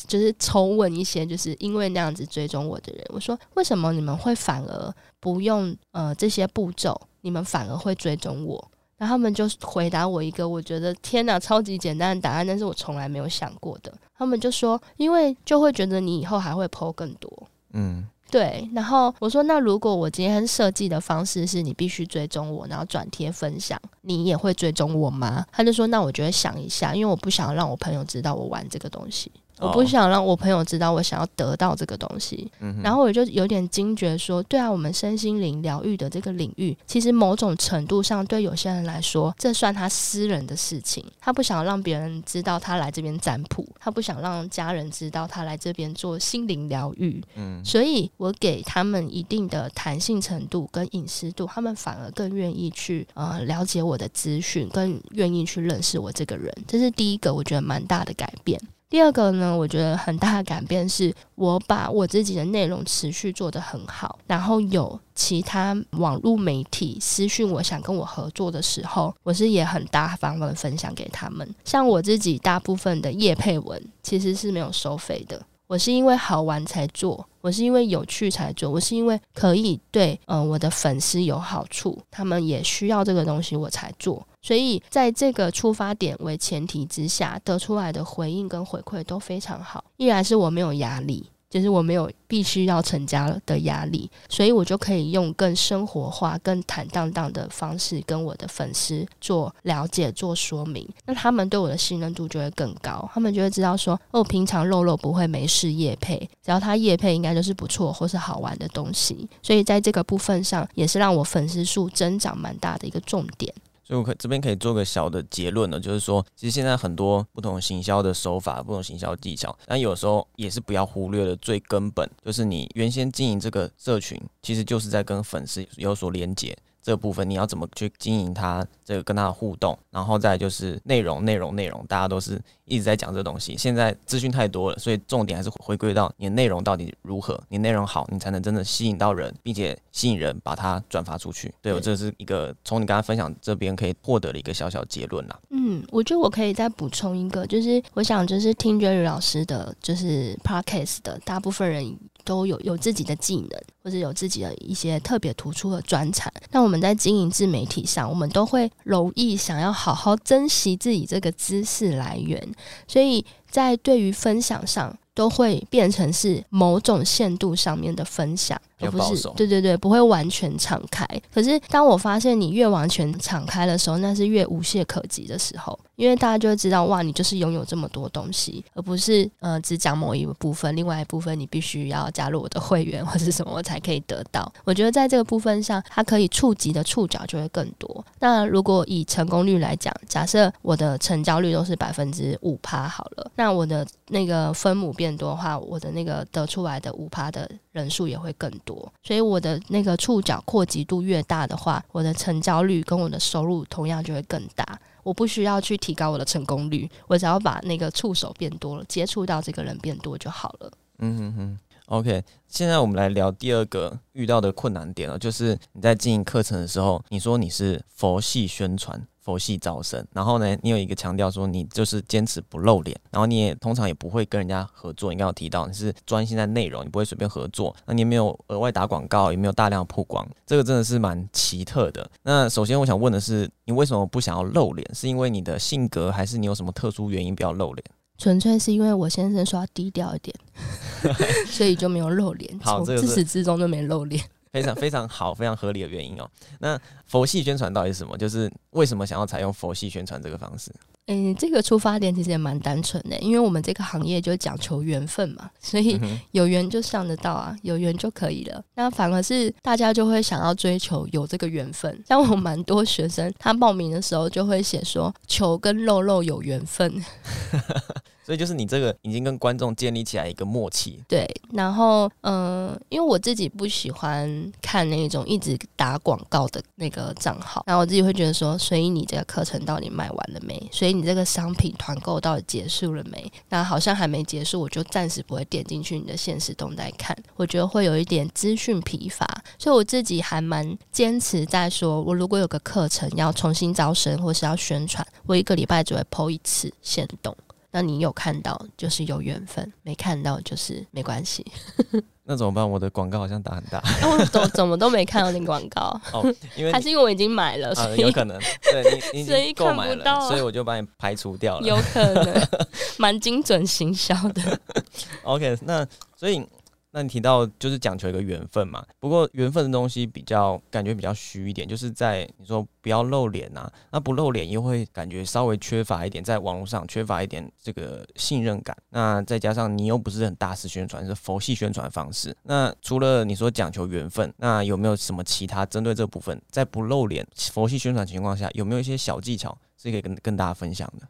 就是抽问一些就是因为那样子追踪我的人，我说为什么你们会反而不用呃这些步骤，你们反而会追踪我？然后他们就回答我一个我觉得天哪超级简单的答案，但是我从来没有想过的。他们就说，因为就会觉得你以后还会 PO 更多，嗯，对，然后我说，那如果我今天设计的方式是你必须追踪我，然后转贴分享，你也会追踪我吗？他就说，那我就会想一下，因为我不想让我朋友知道我玩这个东西。我不想让我朋友知道我想要得到这个东西，然后我就有点惊觉说，对啊，我们身心灵疗愈的这个领域，其实某种程度上对有些人来说，这算他私人的事情，他不想让别人知道他来这边占卜，他不想让家人知道他来这边做心灵疗愈，嗯，所以我给他们一定的弹性程度跟隐私度，他们反而更愿意去呃了解我的资讯，更愿意去认识我这个人，这是第一个我觉得蛮大的改变。第二个呢，我觉得很大的改变是我把我自己的内容持续做得很好，然后有其他网络媒体私讯我想跟我合作的时候，我是也很大方的分享给他们。像我自己大部分的叶配文其实是没有收费的。我是因为好玩才做，我是因为有趣才做，我是因为可以对嗯我的粉丝有好处，他们也需要这个东西我才做，所以在这个出发点为前提之下，得出来的回应跟回馈都非常好。依然是我没有压力。就是我没有必须要成家的压力，所以我就可以用更生活化、更坦荡荡的方式跟我的粉丝做了解、做说明。那他们对我的信任度就会更高，他们就会知道说，哦，平常肉肉不会没事夜配，只要他夜配，应该就是不错或是好玩的东西。所以在这个部分上，也是让我粉丝数增长蛮大的一个重点。所以，我可这边可以做个小的结论呢，就是说，其实现在很多不同行销的手法、不同行销技巧，但有时候也是不要忽略的最根本，就是你原先经营这个社群，其实就是在跟粉丝有所连接。这部分你要怎么去经营它？这个跟它的互动，然后再就是内容，内容，内容，大家都是一直在讲这东西。现在资讯太多了，所以重点还是回归到你的内容到底如何。你内容好，你才能真的吸引到人，并且吸引人把它转发出去。对我这是一个从你刚刚分享这边可以获得的一个小小结论啦。嗯，我觉得我可以再补充一个，就是我想就是听 Jerry 老师的，就是 Podcast 的大部分人。都有有自己的技能，或者有自己的一些特别突出的专长。那我们在经营自媒体上，我们都会容易想要好好珍惜自己这个知识来源，所以在对于分享上。都会变成是某种限度上面的分享，而不是对对对，不会完全敞开。可是当我发现你越完全敞开的时候，那是越无懈可击的时候，因为大家就会知道哇，你就是拥有这么多东西，而不是呃只讲某一部分，另外一部分你必须要加入我的会员 [laughs] 或者什么才可以得到。我觉得在这个部分上，它可以触及的触角就会更多。那如果以成功率来讲，假设我的成交率都是百分之五趴好了，那我的那个分母。变多的话，我的那个得出来的五趴的人数也会更多，所以我的那个触角扩及度越大的话，我的成交率跟我的收入同样就会更大。我不需要去提高我的成功率，我只要把那个触手变多了，接触到这个人变多就好了。嗯哼哼，OK。现在我们来聊第二个遇到的困难点了，就是你在经营课程的时候，你说你是佛系宣传。佛系招生，然后呢，你有一个强调说你就是坚持不露脸，然后你也通常也不会跟人家合作。你刚刚提到你是专心在内容，你不会随便合作。那你也没有额外打广告，也没有大量曝光，这个真的是蛮奇特的。那首先我想问的是，你为什么不想要露脸？是因为你的性格，还是你有什么特殊原因不要露脸？[laughs] 纯粹是因为我先生说要低调一点，[laughs] 所以就没有露脸。从，自始至终都没露脸。非常非常好，非常合理的原因哦。那佛系宣传到底是什么？就是为什么想要采用佛系宣传这个方式？嗯，这个出发点其实也蛮单纯的，因为我们这个行业就讲求缘分嘛，[laughs] 所以有缘就上得到啊，有缘就可以了。那反而是大家就会想要追求有这个缘分。像我蛮多学生，他报名的时候就会写说求跟肉肉有缘分。[laughs] 所以就是你这个已经跟观众建立起来一个默契。对，然后嗯，因为我自己不喜欢看那种一直打广告的那个账号，然后我自己会觉得说，所以你这个课程到底卖完了没？所以你这个商品团购到底结束了没？那好像还没结束，我就暂时不会点进去你的现实动态看，我觉得会有一点资讯疲乏，所以我自己还蛮坚持在说，我如果有个课程要重新招生或是要宣传，我一个礼拜只会 PO 一次现动。那你有看到就是有缘分，没看到就是没关系。[laughs] 那怎么办？我的广告好像打很大，我怎怎么都没看到那广告？[laughs] 哦，因为还是因为我已经买了，所以有可能对你你所以购买了，所以我就把你排除掉了。有可能 [laughs] 蛮精准行销的。OK，那所以那你提到就是讲求一个缘分嘛，不过缘分的东西比较感觉比较虚一点，就是在你说不要露脸呐，那不露脸又会感觉稍微缺乏一点，在网络上缺乏一点这个信任感。那再加上你又不是很大肆宣传，是佛系宣传方式。那除了你说讲求缘分，那有没有什么其他针对这部分，在不露脸佛系宣传情况下，有没有一些小技巧是可以跟跟大家分享的？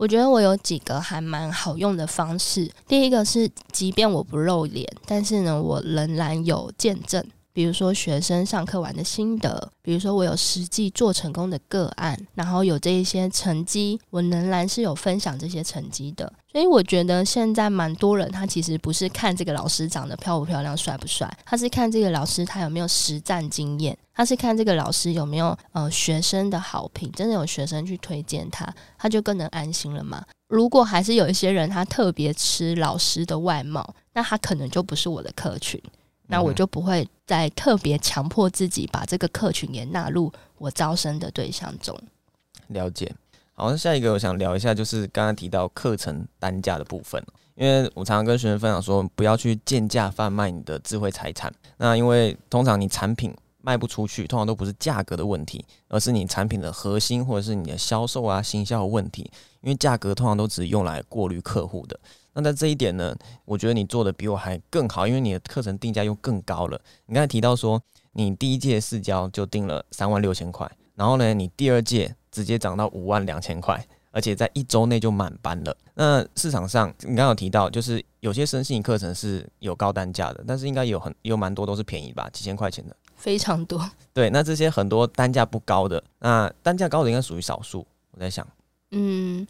我觉得我有几个还蛮好用的方式。第一个是，即便我不露脸，但是呢，我仍然有见证。比如说学生上课完的心得，比如说我有实际做成功的个案，然后有这一些成绩，我仍然是有分享这些成绩的。所以我觉得现在蛮多人，他其实不是看这个老师长得漂不漂亮、帅不帅，他是看这个老师他有没有实战经验，他是看这个老师有没有呃学生的好评，真的有学生去推荐他，他就更能安心了嘛。如果还是有一些人他特别吃老师的外貌，那他可能就不是我的客群。那我就不会再特别强迫自己把这个客群也纳入我招生的对象中。了解。好，那下一个我想聊一下，就是刚刚提到课程单价的部分。因为我常常跟学生分享说，不要去贱价贩卖你的智慧财产。那因为通常你产品卖不出去，通常都不是价格的问题，而是你产品的核心或者是你的销售啊、行销的问题。因为价格通常都只是用来过滤客户的。那在这一点呢，我觉得你做的比我还更好，因为你的课程定价又更高了。你刚才提到说，你第一届试教就定了三万六千块，然后呢，你第二届直接涨到五万两千块，而且在一周内就满班了。那市场上你刚刚有提到，就是有些生信课程是有高单价的，但是应该有很有蛮多都是便宜吧，几千块钱的，非常多。[laughs] 对，那这些很多单价不高的，那单价高的应该属于少数。我在想，嗯。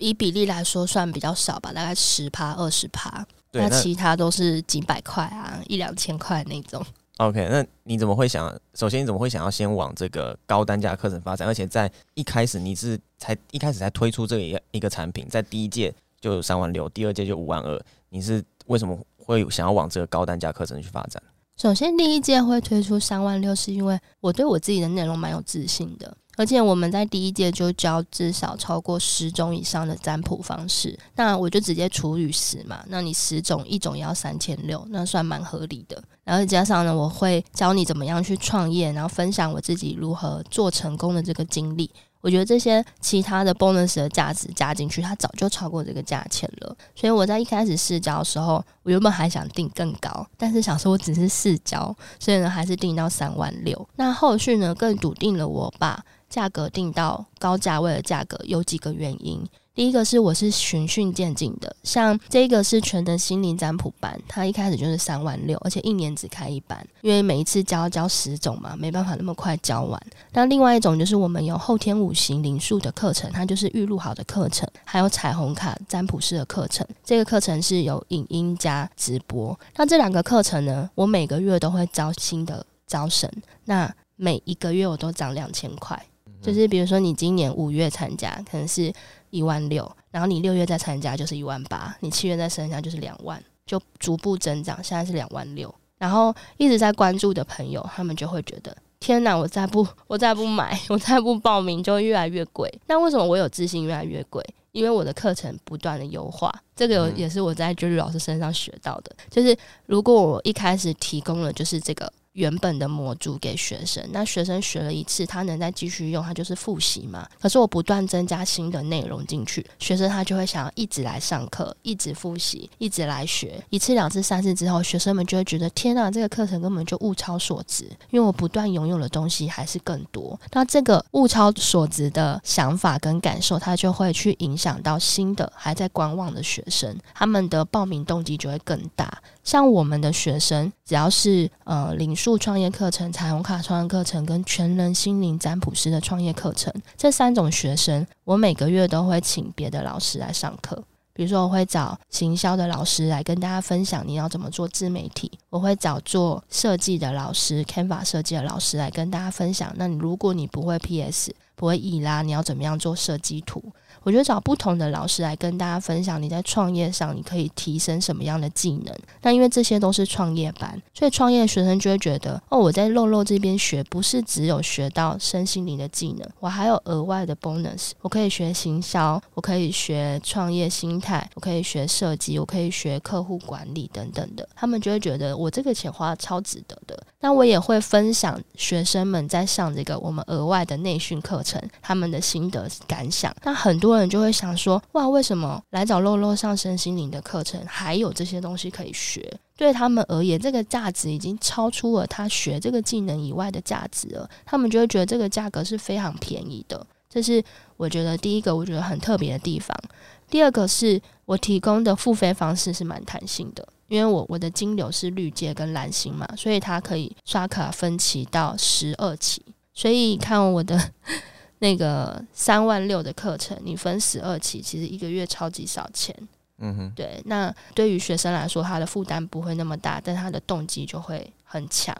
以比例来说，算比较少吧，大概十趴、二十趴。那其他都是几百块啊，一两千块那种。OK，那你怎么会想？首先，你怎么会想要先往这个高单价课程发展？而且在一开始，你是才一开始才推出这个一个产品，在第一届就有三万六，第二届就五万二。你是为什么会想要往这个高单价课程去发展？首先，第一届会推出三万六，是因为我对我自己的内容蛮有自信的。而且我们在第一届就教至少超过十种以上的占卜方式，那我就直接除以十嘛，那你十种一种要三千六，那算蛮合理的。然后加上呢，我会教你怎么样去创业，然后分享我自己如何做成功的这个经历。我觉得这些其他的 bonus 的价值加进去，它早就超过这个价钱了。所以我在一开始试教的时候，我原本还想定更高，但是想说我只是试教，所以呢还是定到三万六。那后续呢更笃定了我把。价格定到高价位的价格有几个原因，第一个是我是循序渐进的，像这个是全能心灵占卜班，它一开始就是三万六，而且一年只开一班，因为每一次教教十种嘛，没办法那么快教完。那另外一种就是我们有后天五行灵数的课程，它就是预录好的课程，还有彩虹卡占卜师的课程，这个课程是有影音加直播。那这两个课程呢，我每个月都会招新的招生，那每一个月我都涨两千块。就是比如说，你今年五月参加，可能是一万六，然后你六月再参加就是一万八，你七月再参加就是两万，就逐步增长。现在是两万六，然后一直在关注的朋友，他们就会觉得：天哪，我再不我再不买，我再不报名，就越来越贵。那为什么我有自信越来越贵？因为我的课程不断的优化，这个也是我在 j 老师身上学到的。就是如果我一开始提供了就是这个。原本的模组给学生，那学生学了一次，他能再继续用，他就是复习嘛。可是我不断增加新的内容进去，学生他就会想要一直来上课，一直复习，一直来学。一次、两次、三次之后，学生们就会觉得天啊，这个课程根本就物超所值，因为我不断拥有的东西还是更多。那这个物超所值的想法跟感受，他就会去影响到新的还在观望的学生，他们的报名动机就会更大。像我们的学生，只要是呃零数创业课程、彩虹卡创业课程跟全人心灵占卜师的创业课程这三种学生，我每个月都会请别的老师来上课。比如说，我会找行销的老师来跟大家分享你要怎么做自媒体；我会找做设计的老师、Canva 设计的老师来跟大家分享。那你如果你不会 PS。不会 E 啦，你要怎么样做设计图？我觉得找不同的老师来跟大家分享，你在创业上你可以提升什么样的技能。那因为这些都是创业班，所以创业学生就会觉得，哦，我在肉肉这边学，不是只有学到身心灵的技能，我还有额外的 bonus，我可以学行销，我可以学创业心态，我可以学设计，我可以学客户管理等等的。他们就会觉得我这个钱花超值得的。那我也会分享学生们在上这个我们额外的内训课程，他们的心得感想。那很多。人就会想说：哇，为什么来找露露上身心灵的课程，还有这些东西可以学？对他们而言，这个价值已经超出了他学这个技能以外的价值了。他们就会觉得这个价格是非常便宜的。这是我觉得第一个，我觉得很特别的地方。第二个是我提供的付费方式是蛮弹性的，因为我我的金流是绿界跟蓝星嘛，所以它可以刷卡分期到十二期。所以看我的。[laughs] 那个三万六的课程，你分十二期，其实一个月超级少钱。嗯哼，对。那对于学生来说，他的负担不会那么大，但他的动机就会很强。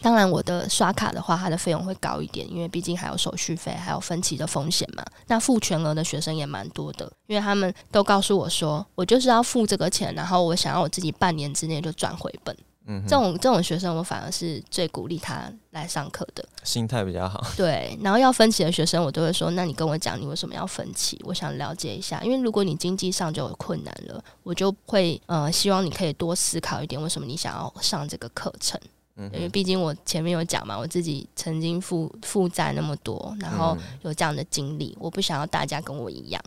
当然，我的刷卡的话，它的费用会高一点，因为毕竟还有手续费，还有分期的风险嘛。那付全额的学生也蛮多的，因为他们都告诉我说，我就是要付这个钱，然后我想要我自己半年之内就赚回本。嗯，这种这种学生，我反而是最鼓励他来上课的，心态比较好。对，然后要分期的学生，我都会说，那你跟我讲，你为什么要分期？我想了解一下，因为如果你经济上就有困难了，我就会呃，希望你可以多思考一点，为什么你想要上这个课程？嗯，因为毕竟我前面有讲嘛，我自己曾经负负债那么多，然后有这样的经历，我不想要大家跟我一样。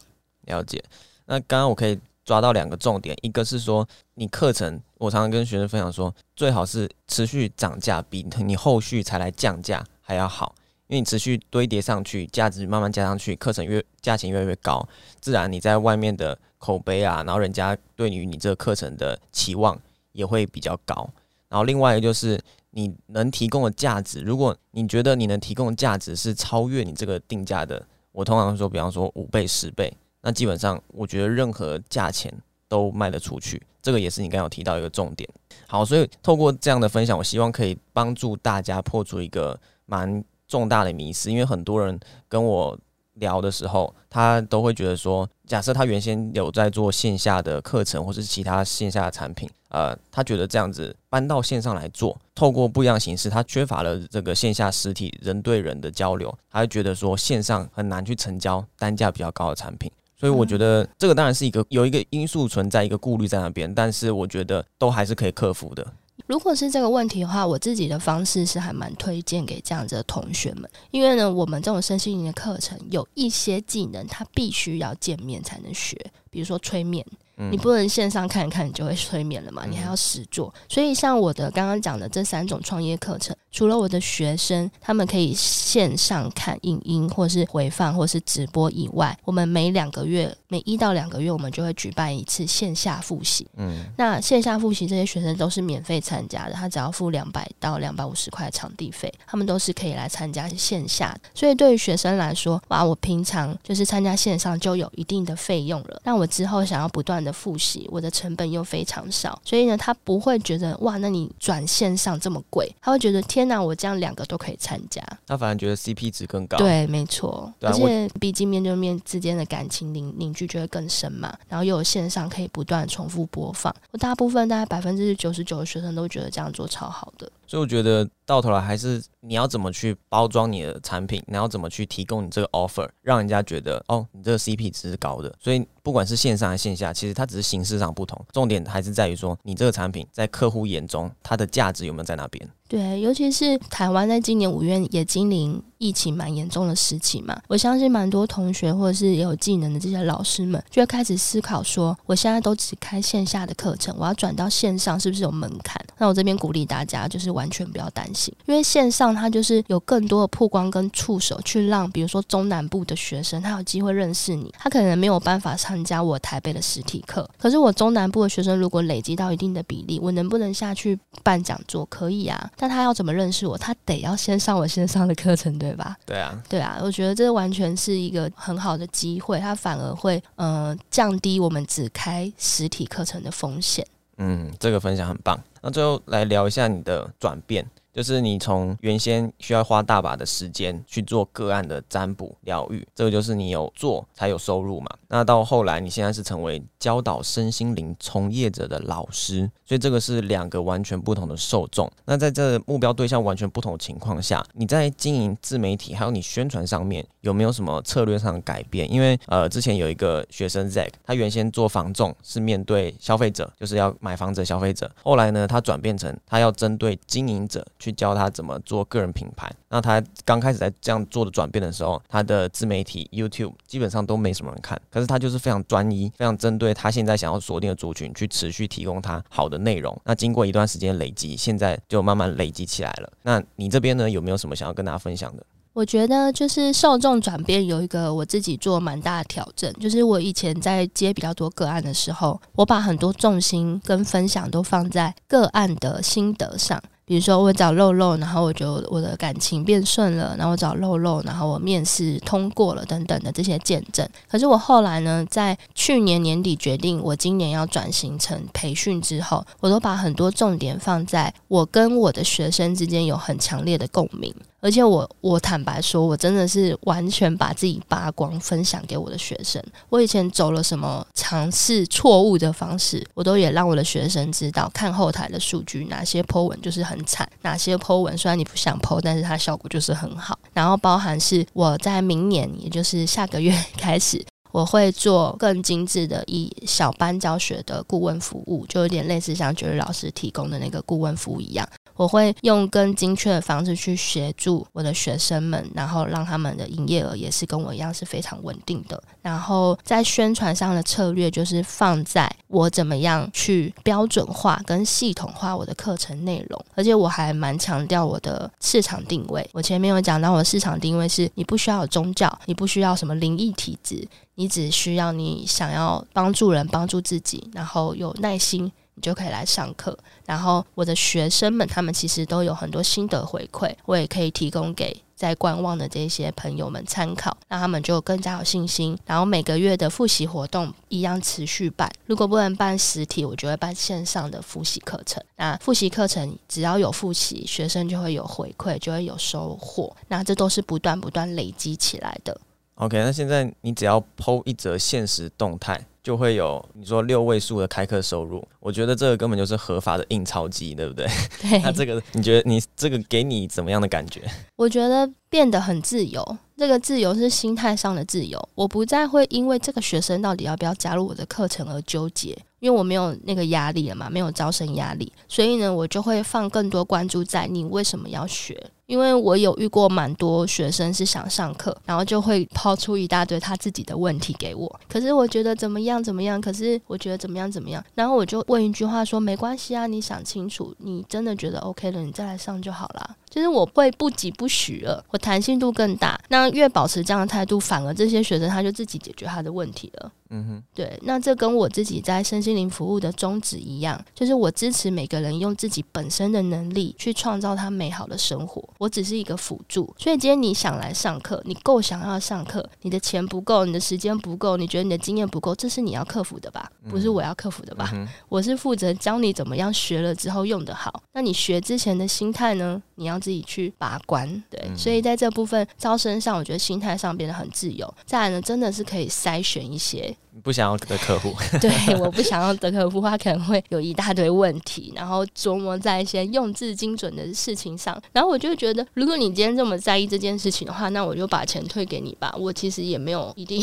了解。那刚刚我可以。抓到两个重点，一个是说你课程，我常常跟学生分享说，最好是持续涨价，比你后续才来降价还要好，因为你持续堆叠上去，价值慢慢加上去，课程越价钱越来越高，自然你在外面的口碑啊，然后人家对于你这个课程的期望也会比较高。然后另外一个就是你能提供的价值，如果你觉得你能提供的价值是超越你这个定价的，我通常说，比方说五倍、十倍。那基本上，我觉得任何价钱都卖得出去，这个也是你刚有提到一个重点。好，所以透过这样的分享，我希望可以帮助大家破除一个蛮重大的迷思，因为很多人跟我聊的时候，他都会觉得说，假设他原先有在做线下的课程或是其他线下的产品，呃，他觉得这样子搬到线上来做，透过不一样的形式，他缺乏了这个线下实体人对人的交流，他就觉得说线上很难去成交单价比较高的产品。所以我觉得这个当然是一个有一个因素存在，一个顾虑在那边，但是我觉得都还是可以克服的。如果是这个问题的话，我自己的方式是还蛮推荐给这样子的同学们，因为呢，我们这种身心灵的课程有一些技能，它必须要见面才能学，比如说催眠。你不能线上看一看，你就会催眠了嘛？你还要实做。所以像我的刚刚讲的这三种创业课程，除了我的学生他们可以线上看影音，或是回放，或是直播以外，我们每两个月、每一到两个月，我们就会举办一次线下复习。嗯，那线下复习这些学生都是免费参加的，他只要付两百到两百五十块场地费，他们都是可以来参加线下。所以对于学生来说，哇，我平常就是参加线上就有一定的费用了。那我之后想要不断的复习，我的成本又非常少，所以呢，他不会觉得哇，那你转线上这么贵，他会觉得天哪，我这样两个都可以参加，他反而觉得 CP 值更高。对，没错，而且毕竟面对面之间的感情凝凝聚就会更深嘛，然后又有线上可以不断重复播放，我大部分大概百分之九十九的学生都觉得这样做超好的。所以我觉得到头来还是你要怎么去包装你的产品，你要怎么去提供你这个 offer，让人家觉得哦，你这个 CP 值是高的。所以不管是线上还是线下，其实它只是形式上不同，重点还是在于说你这个产品在客户眼中它的价值有没有在那边。对，尤其是台湾在今年五月也经历疫情蛮严重的时期嘛，我相信蛮多同学或者是有技能的这些老师们，就会开始思考说，我现在都只开线下的课程，我要转到线上是不是有门槛？那我这边鼓励大家，就是完全不要担心，因为线上它就是有更多的曝光跟触手，去让比如说中南部的学生他有机会认识你，他可能没有办法参加我台北的实体课，可是我中南部的学生如果累积到一定的比例，我能不能下去办讲座？可以啊。但他要怎么认识我？他得要先上我线上的课程，对吧？对啊，对啊，我觉得这完全是一个很好的机会，他反而会呃降低我们只开实体课程的风险。嗯，这个分享很棒。那最后来聊一下你的转变，就是你从原先需要花大把的时间去做个案的占卜疗愈，这个就是你有做才有收入嘛。那到后来，你现在是成为教导身心灵从业者的老师，所以这个是两个完全不同的受众。那在这目标对象完全不同的情况下，你在经营自媒体还有你宣传上面有没有什么策略上的改变？因为呃，之前有一个学生 Zack，他原先做房仲是面对消费者，就是要买房子的消费者，后来呢，他转变成他要针对经营者去教他怎么做个人品牌。那他刚开始在这样做的转变的时候，他的自媒体 YouTube 基本上都没什么人看。可是他就是非常专一，非常针对他现在想要锁定的族群去持续提供他好的内容。那经过一段时间累积，现在就慢慢累积起来了。那你这边呢，有没有什么想要跟大家分享的？我觉得就是受众转变有一个我自己做蛮大的调整，就是我以前在接比较多个案的时候，我把很多重心跟分享都放在个案的心得上。比如说我找肉肉，然后我就我的感情变顺了，然后我找肉肉，然后我面试通过了等等的这些见证。可是我后来呢，在去年年底决定我今年要转型成培训之后，我都把很多重点放在我跟我的学生之间有很强烈的共鸣。而且我我坦白说，我真的是完全把自己扒光分享给我的学生。我以前走了什么尝试错误的方式，我都也让我的学生知道。看后台的数据，哪些 Po 文就是很惨，哪些 Po 文虽然你不想 Po，但是它效果就是很好。然后包含是我在明年，也就是下个月 [laughs] 开始，我会做更精致的一小班教学的顾问服务，就有点类似像觉得老师提供的那个顾问服务一样。我会用更精确的方式去协助我的学生们，然后让他们的营业额也是跟我一样是非常稳定的。然后在宣传上的策略就是放在我怎么样去标准化跟系统化我的课程内容，而且我还蛮强调我的市场定位。我前面有讲到，我的市场定位是你不需要有宗教，你不需要什么灵异体质，你只需要你想要帮助人、帮助自己，然后有耐心。你就可以来上课，然后我的学生们他们其实都有很多心得回馈，我也可以提供给在观望的这些朋友们参考，让他们就更加有信心。然后每个月的复习活动一样持续办，如果不能办实体，我就会办线上的复习课程。那复习课程只要有复习，学生就会有回馈，就会有收获。那这都是不断不断累积起来的。OK，那现在你只要剖一则现实动态。就会有你说六位数的开课收入，我觉得这个根本就是合法的印钞机，对不对？对。那这个你觉得你这个给你怎么样的感觉？我觉得变得很自由，这个自由是心态上的自由。我不再会因为这个学生到底要不要加入我的课程而纠结，因为我没有那个压力了嘛，没有招生压力，所以呢，我就会放更多关注在你为什么要学。因为我有遇过蛮多学生是想上课，然后就会抛出一大堆他自己的问题给我。可是我觉得怎么样怎么样，可是我觉得怎么样怎么样，然后我就问一句话说：没关系啊，你想清楚，你真的觉得 OK 了，你再来上就好啦。就是我会不急不徐了，我弹性度更大。那越保持这样的态度，反而这些学生他就自己解决他的问题了。嗯哼，对。那这跟我自己在身心灵服务的宗旨一样，就是我支持每个人用自己本身的能力去创造他美好的生活。我只是一个辅助。所以今天你想来上课，你够想要上课，你的钱不够，你的时间不够，你觉得你的经验不够，这是你要克服的吧？不是我要克服的吧？我是负责教你怎么样学了之后用得好。那你学之前的心态呢？你要自己去把关，对，所以在这部分招生上，我觉得心态上变得很自由。再来呢，真的是可以筛选一些不想要的客户，[laughs] 对，我不想要的客户，他可能会有一大堆问题，然后琢磨在一些用字精准的事情上。然后我就觉得，如果你今天这么在意这件事情的话，那我就把钱退给你吧。我其实也没有一定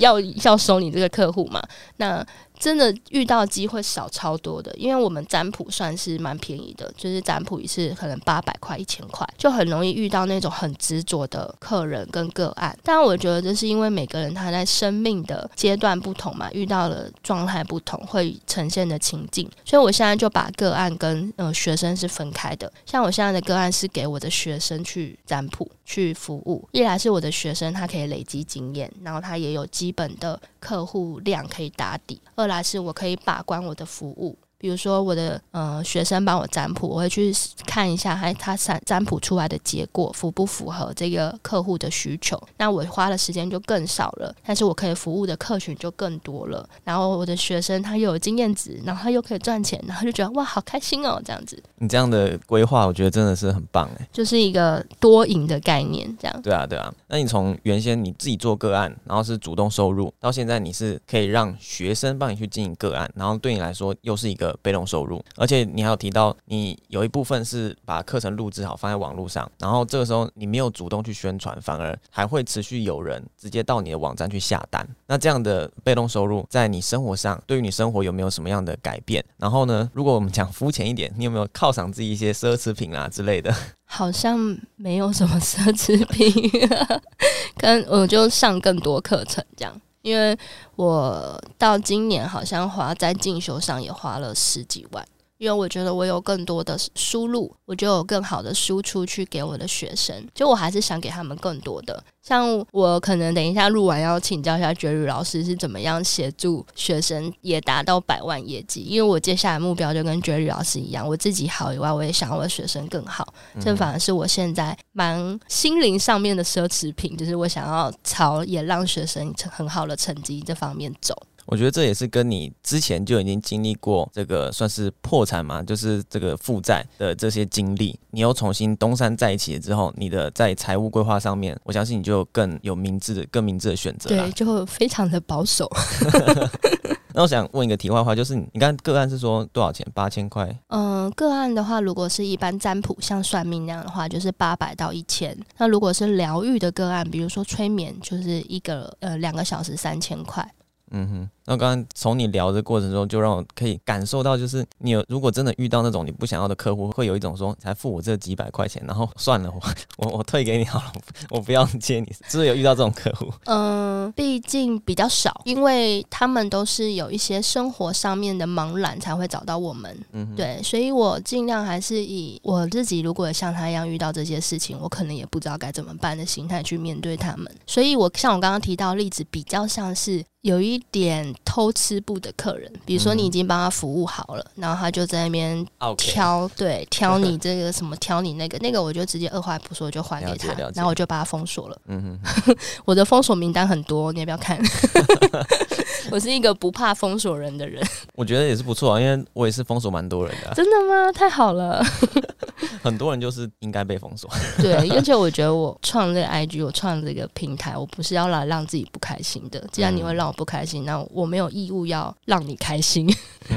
要 [laughs] 要要收你这个客户嘛。那真的遇到机会少超多的，因为我们占卜算是蛮便宜的，就是占卜一次可能八百块、一千块，就很容易遇到那种很执着的客人跟个案。但我觉得这是因为每个人他在生命的阶段不同嘛，遇到了状态不同，会呈现的情境。所以我现在就把个案跟呃学生是分开的。像我现在的个案是给我的学生去占卜、去服务，一来是我的学生他可以累积经验，然后他也有基本的客户量可以打底；二来是我可以把关我的服务，比如说我的呃学生帮我占卜，我会去看一下他他占占卜出来的结果符不符合这个客户的需求。那我花的时间就更少了，但是我可以服务的客群就更多了。然后我的学生他又有经验值，然后他又可以赚钱，然后就觉得哇好开心哦，这样子。你这样的规划，我觉得真的是很棒哎，就是一个多赢的概念，这样。对啊，对啊。那你从原先你自己做个案，然后是主动收入，到现在你是可以让学生帮你去经营个案，然后对你来说又是一个被动收入，而且你还有提到你有一部分是把课程录制好放在网络上，然后这个时候你没有主动去宣传，反而还会持续有人直接到你的网站去下单。那这样的被动收入在你生活上，对于你生活有没有什么样的改变？然后呢，如果我们讲肤浅一点，你有没有犒赏自己一些奢侈品啊之类的？[laughs] 好像没有什么奢侈品，[laughs] 跟我就上更多课程这样，因为我到今年好像花在进修上也花了十几万。因为我觉得我有更多的输入，我就有更好的输出去给我的学生。就我还是想给他们更多的。像我可能等一下录完要请教一下绝育老师是怎么样协助学生也达到百万业绩。因为我接下来目标就跟绝育老师一样，我自己好以外，我也想我的学生更好。这反而是我现在蛮心灵上面的奢侈品，就是我想要朝也让学生很好的成绩这方面走。我觉得这也是跟你之前就已经经历过这个算是破产嘛，就是这个负债的这些经历，你又重新东山再起之后，你的在财务规划上面，我相信你就更有明智的、更明智的选择。对，就非常的保守。[laughs] 那我想问一个题外话，就是你刚个案是说多少钱？八千块？嗯，个案的话，如果是一般占卜像算命那样的话，就是八百到一千。那如果是疗愈的个案，比如说催眠，就是一个呃两个小时三千块。嗯哼。那刚刚从你聊的过程中，就让我可以感受到，就是你有如果真的遇到那种你不想要的客户，会有一种说才付我这几百块钱，然后算了，我我我退给你好了，我不要接你。是不是有遇到这种客户？[laughs] 嗯，毕竟比较少，因为他们都是有一些生活上面的茫然才会找到我们。嗯，对，所以我尽量还是以我自己如果像他一样遇到这些事情，我可能也不知道该怎么办的心态去面对他们。所以我像我刚刚提到例子，比较像是有一点。偷吃布的客人，比如说你已经帮他服务好了，然后他就在那边挑，对，挑你 [laughs] 这个什么，挑你那个，那个我就直接二话不说就还给他，然后我就把他封锁了。嗯哼，[laughs] 我的封锁名单很多，你要不要看？[laughs] 我是一个不怕封锁人的人。我觉得也是不错啊，因为我也是封锁蛮多人的。真的吗？太好了。很多人就是应该被封锁。对，而且我觉得我创这个 IG，我创这个平台，我不是要来让自己不开心的。既然你会让我不开心，那我没有义务要让你开心。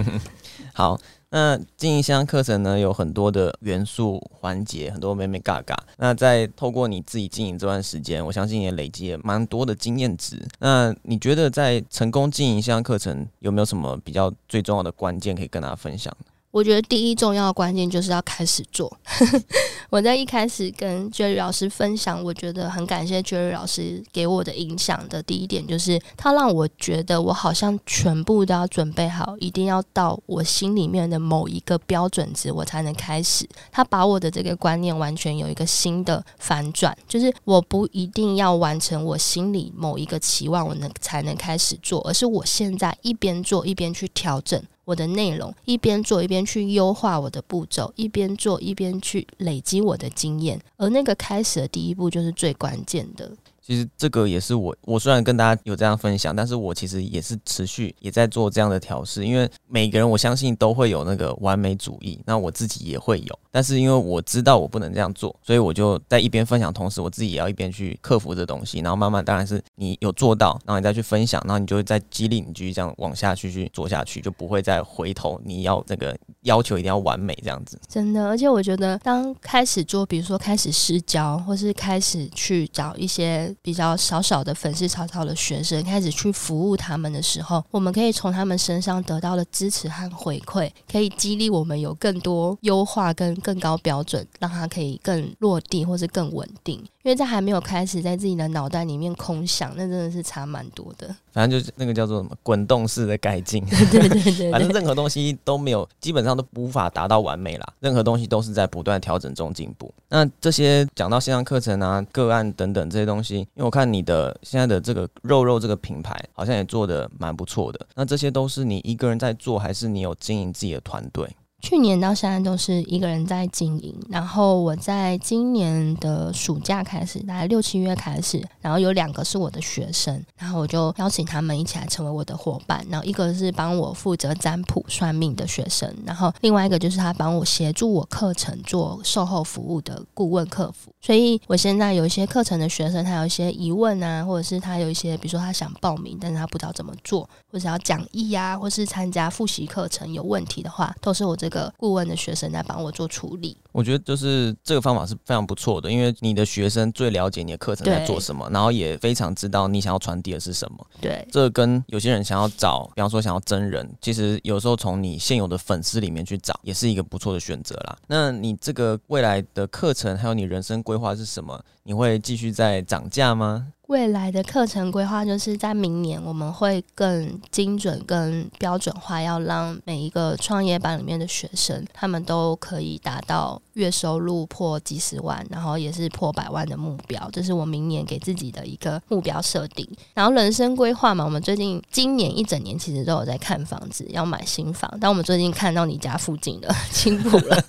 [laughs] 好，那经营箱课程呢，有很多的元素环节，很多美美嘎嘎。那在透过你自己经营这段时间，我相信也累积了蛮多的经验值。那你觉得在成功经营箱课程，有没有什么比较最重要的关键可以跟大家分享？我觉得第一重要的关键就是要开始做。[laughs] 我在一开始跟 Jerry 老师分享，我觉得很感谢 Jerry 老师给我的影响的第一点，就是他让我觉得我好像全部都要准备好，一定要到我心里面的某一个标准值，我才能开始。他把我的这个观念完全有一个新的反转，就是我不一定要完成我心里某一个期望，我能才能开始做，而是我现在一边做一边去调整。我的内容一边做一边去优化我的步骤，一边做一边去累积我的经验，而那个开始的第一步就是最关键的。其实这个也是我，我虽然跟大家有这样分享，但是我其实也是持续也在做这样的调试，因为每个人我相信都会有那个完美主义，那我自己也会有，但是因为我知道我不能这样做，所以我就在一边分享，同时我自己也要一边去克服这东西，然后慢慢当然是你有做到，然后你再去分享，然后你就会再激励你继续这样往下去去做下去，就不会再回头，你要这个要求一定要完美这样子。真的，而且我觉得当开始做，比如说开始施教，或是开始去找一些。比较少少的粉丝草草的学生开始去服务他们的时候，我们可以从他们身上得到的支持和回馈，可以激励我们有更多优化跟更高标准，让他可以更落地或是更稳定。因为在还没有开始在自己的脑袋里面空想，那真的是差蛮多的。反正就是那个叫做什么滚动式的改进，对对对。反正任何东西都没有，基本上都无法达到完美啦。任何东西都是在不断调整中进步。那这些讲到线上课程啊、个案等等这些东西，因为我看你的现在的这个肉肉这个品牌好像也做的蛮不错的。那这些都是你一个人在做，还是你有经营自己的团队？去年到现在都是一个人在经营，然后我在今年的暑假开始，大概六七月开始，然后有两个是我的学生，然后我就邀请他们一起来成为我的伙伴。然后一个是帮我负责占卜算命的学生，然后另外一个就是他帮我协助我课程做售后服务的顾问客服。所以我现在有一些课程的学生，他有一些疑问啊，或者是他有一些，比如说他想报名，但是他不知道怎么做，或者要讲义啊，或是参加复习课程有问题的话，都是我这个顾问的学生来帮我做处理。我觉得就是这个方法是非常不错的，因为你的学生最了解你的课程在做什么，然后也非常知道你想要传递的是什么。对，这跟有些人想要找，比方说想要真人，其实有时候从你现有的粉丝里面去找，也是一个不错的选择啦。那你这个未来的课程还有你人生规划是什么？你会继续在涨价吗？未来的课程规划就是在明年，我们会更精准、更标准化，要让每一个创业班里面的学生，他们都可以达到月收入破几十万，然后也是破百万的目标。这是我明年给自己的一个目标设定。然后人生规划嘛，我们最近今年一整年其实都有在看房子，要买新房。但我们最近看到你家附近的 [laughs] 青浦了，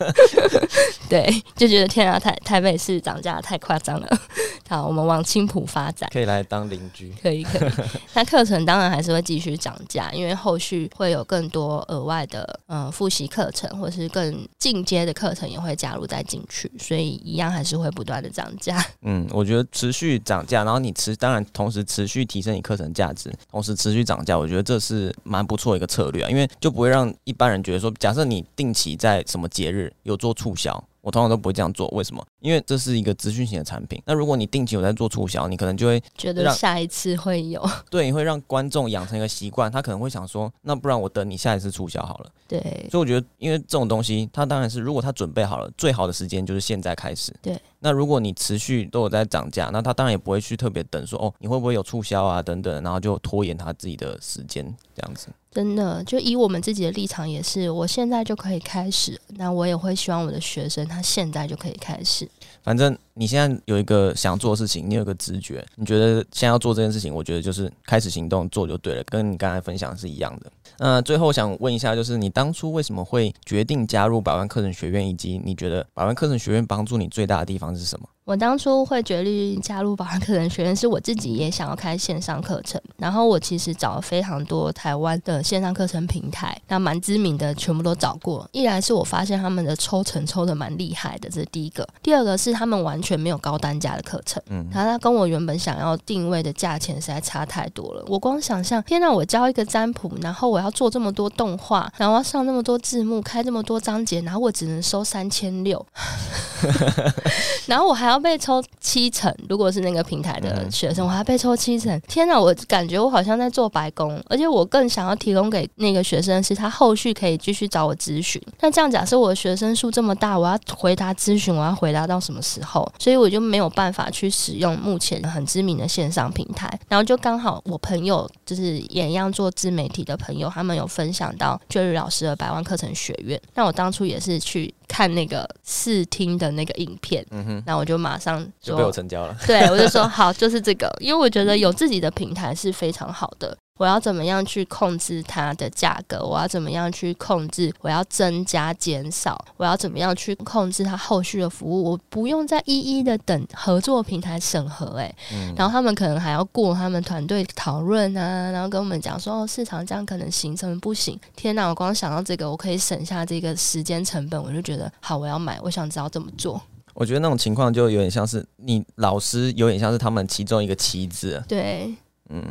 对，就觉得天啊，台台北市涨价太夸张了。[laughs] 好，我们往青浦发展。可以来当邻居，可以可以。[laughs] 那课程当然还是会继续涨价，因为后续会有更多额外的嗯复习课程，或是更进阶的课程也会加入再进去，所以一样还是会不断的涨价。嗯，我觉得持续涨价，然后你持当然同时持续提升你课程价值，同时持续涨价，我觉得这是蛮不错一个策略啊，因为就不会让一般人觉得说，假设你定期在什么节日有做促销。我通常都不会这样做，为什么？因为这是一个资讯型的产品。那如果你定期有在做促销，你可能就会觉得下一次会有。[laughs] 对，你会让观众养成一个习惯，他可能会想说，那不然我等你下一次促销好了。对。所以我觉得，因为这种东西，它当然是如果他准备好了，最好的时间就是现在开始。对。那如果你持续都有在涨价，那他当然也不会去特别等说，哦，你会不会有促销啊等等，然后就拖延他自己的时间这样子。真的，就以我们自己的立场也是，我现在就可以开始，那我也会希望我的学生他现在就可以开始。反正你现在有一个想做的事情，你有个直觉，你觉得现在要做这件事情，我觉得就是开始行动做就对了，跟你刚才分享是一样的。那最后想问一下，就是你当初为什么会决定加入百万课程学院，以及你觉得百万课程学院帮助你最大的地方是什么？我当初会决定加入百万课程学院，是我自己也想要开线上课程。然后我其实找了非常多台湾的线上课程平台，那蛮知名的，全部都找过。一来是我发现他们的抽成抽的蛮厉害的，这是第一个；第二个是他们完全没有高单价的课程，嗯，然后他跟我原本想要定位的价钱实在差太多了。我光想象，天呐，我教一个占卜，然后我要做这么多动画，然后要上那么多字幕，开这么多章节，然后我只能收三千六，[laughs] 然后我还要。被抽七成，如果是那个平台的学生，我还被抽七成。天哪，我感觉我好像在做白工，而且我更想要提供给那个学生是他后续可以继续找我咨询。那这样假设我的学生数这么大，我要回答咨询，我要回答到什么时候？所以我就没有办法去使用目前很知名的线上平台。然后就刚好我朋友就是也一样做自媒体的朋友，他们有分享到 Jerry 老师的百万课程学院。那我当初也是去。看那个试听的那个影片，嗯哼，那我就马上就被我成交了。对，我就说好，就是这个，因为我觉得有自己的平台是非常好的。我要怎么样去控制它的价格？我要怎么样去控制？我要增加、减少？我要怎么样去控制它后续的服务？我不用再一一的等合作平台审核，诶，然后他们可能还要过他们团队讨论啊，然后跟我们讲说哦，市场这样可能行，什么不行？天哪！我光想到这个，我可以省下这个时间成本，我就觉得好，我要买，我想知道怎么做。我觉得那种情况就有点像是你老师，有点像是他们其中一个棋子。对，嗯。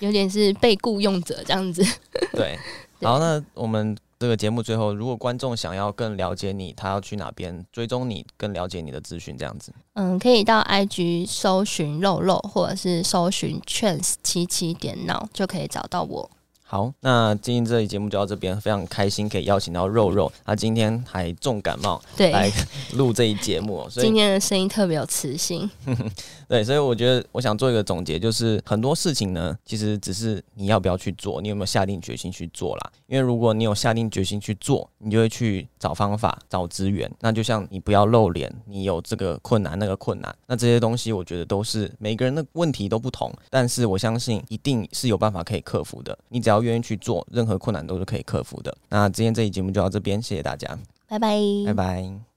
有点是被雇佣者这样子。对，[laughs] 好，那我们这个节目最后，如果观众想要更了解你，他要去哪边追踪你，更了解你的资讯，这样子。嗯，可以到 IG 搜寻肉肉，或者是搜寻 trans 七七点脑，就可以找到我。好，那今天这期节目就到这边，非常开心可以邀请到肉肉，他今天还重感冒对，来录这一节目，所以今天的声音特别有磁性。[laughs] 对，所以我觉得我想做一个总结，就是很多事情呢，其实只是你要不要去做，你有没有下定决心去做啦。因为如果你有下定决心去做，你就会去找方法、找资源。那就像你不要露脸，你有这个困难、那个困难，那这些东西我觉得都是每个人的问题都不同，但是我相信一定是有办法可以克服的。你只要愿意去做，任何困难都是可以克服的。那今天这期节目就到这边，谢谢大家，拜拜，拜拜。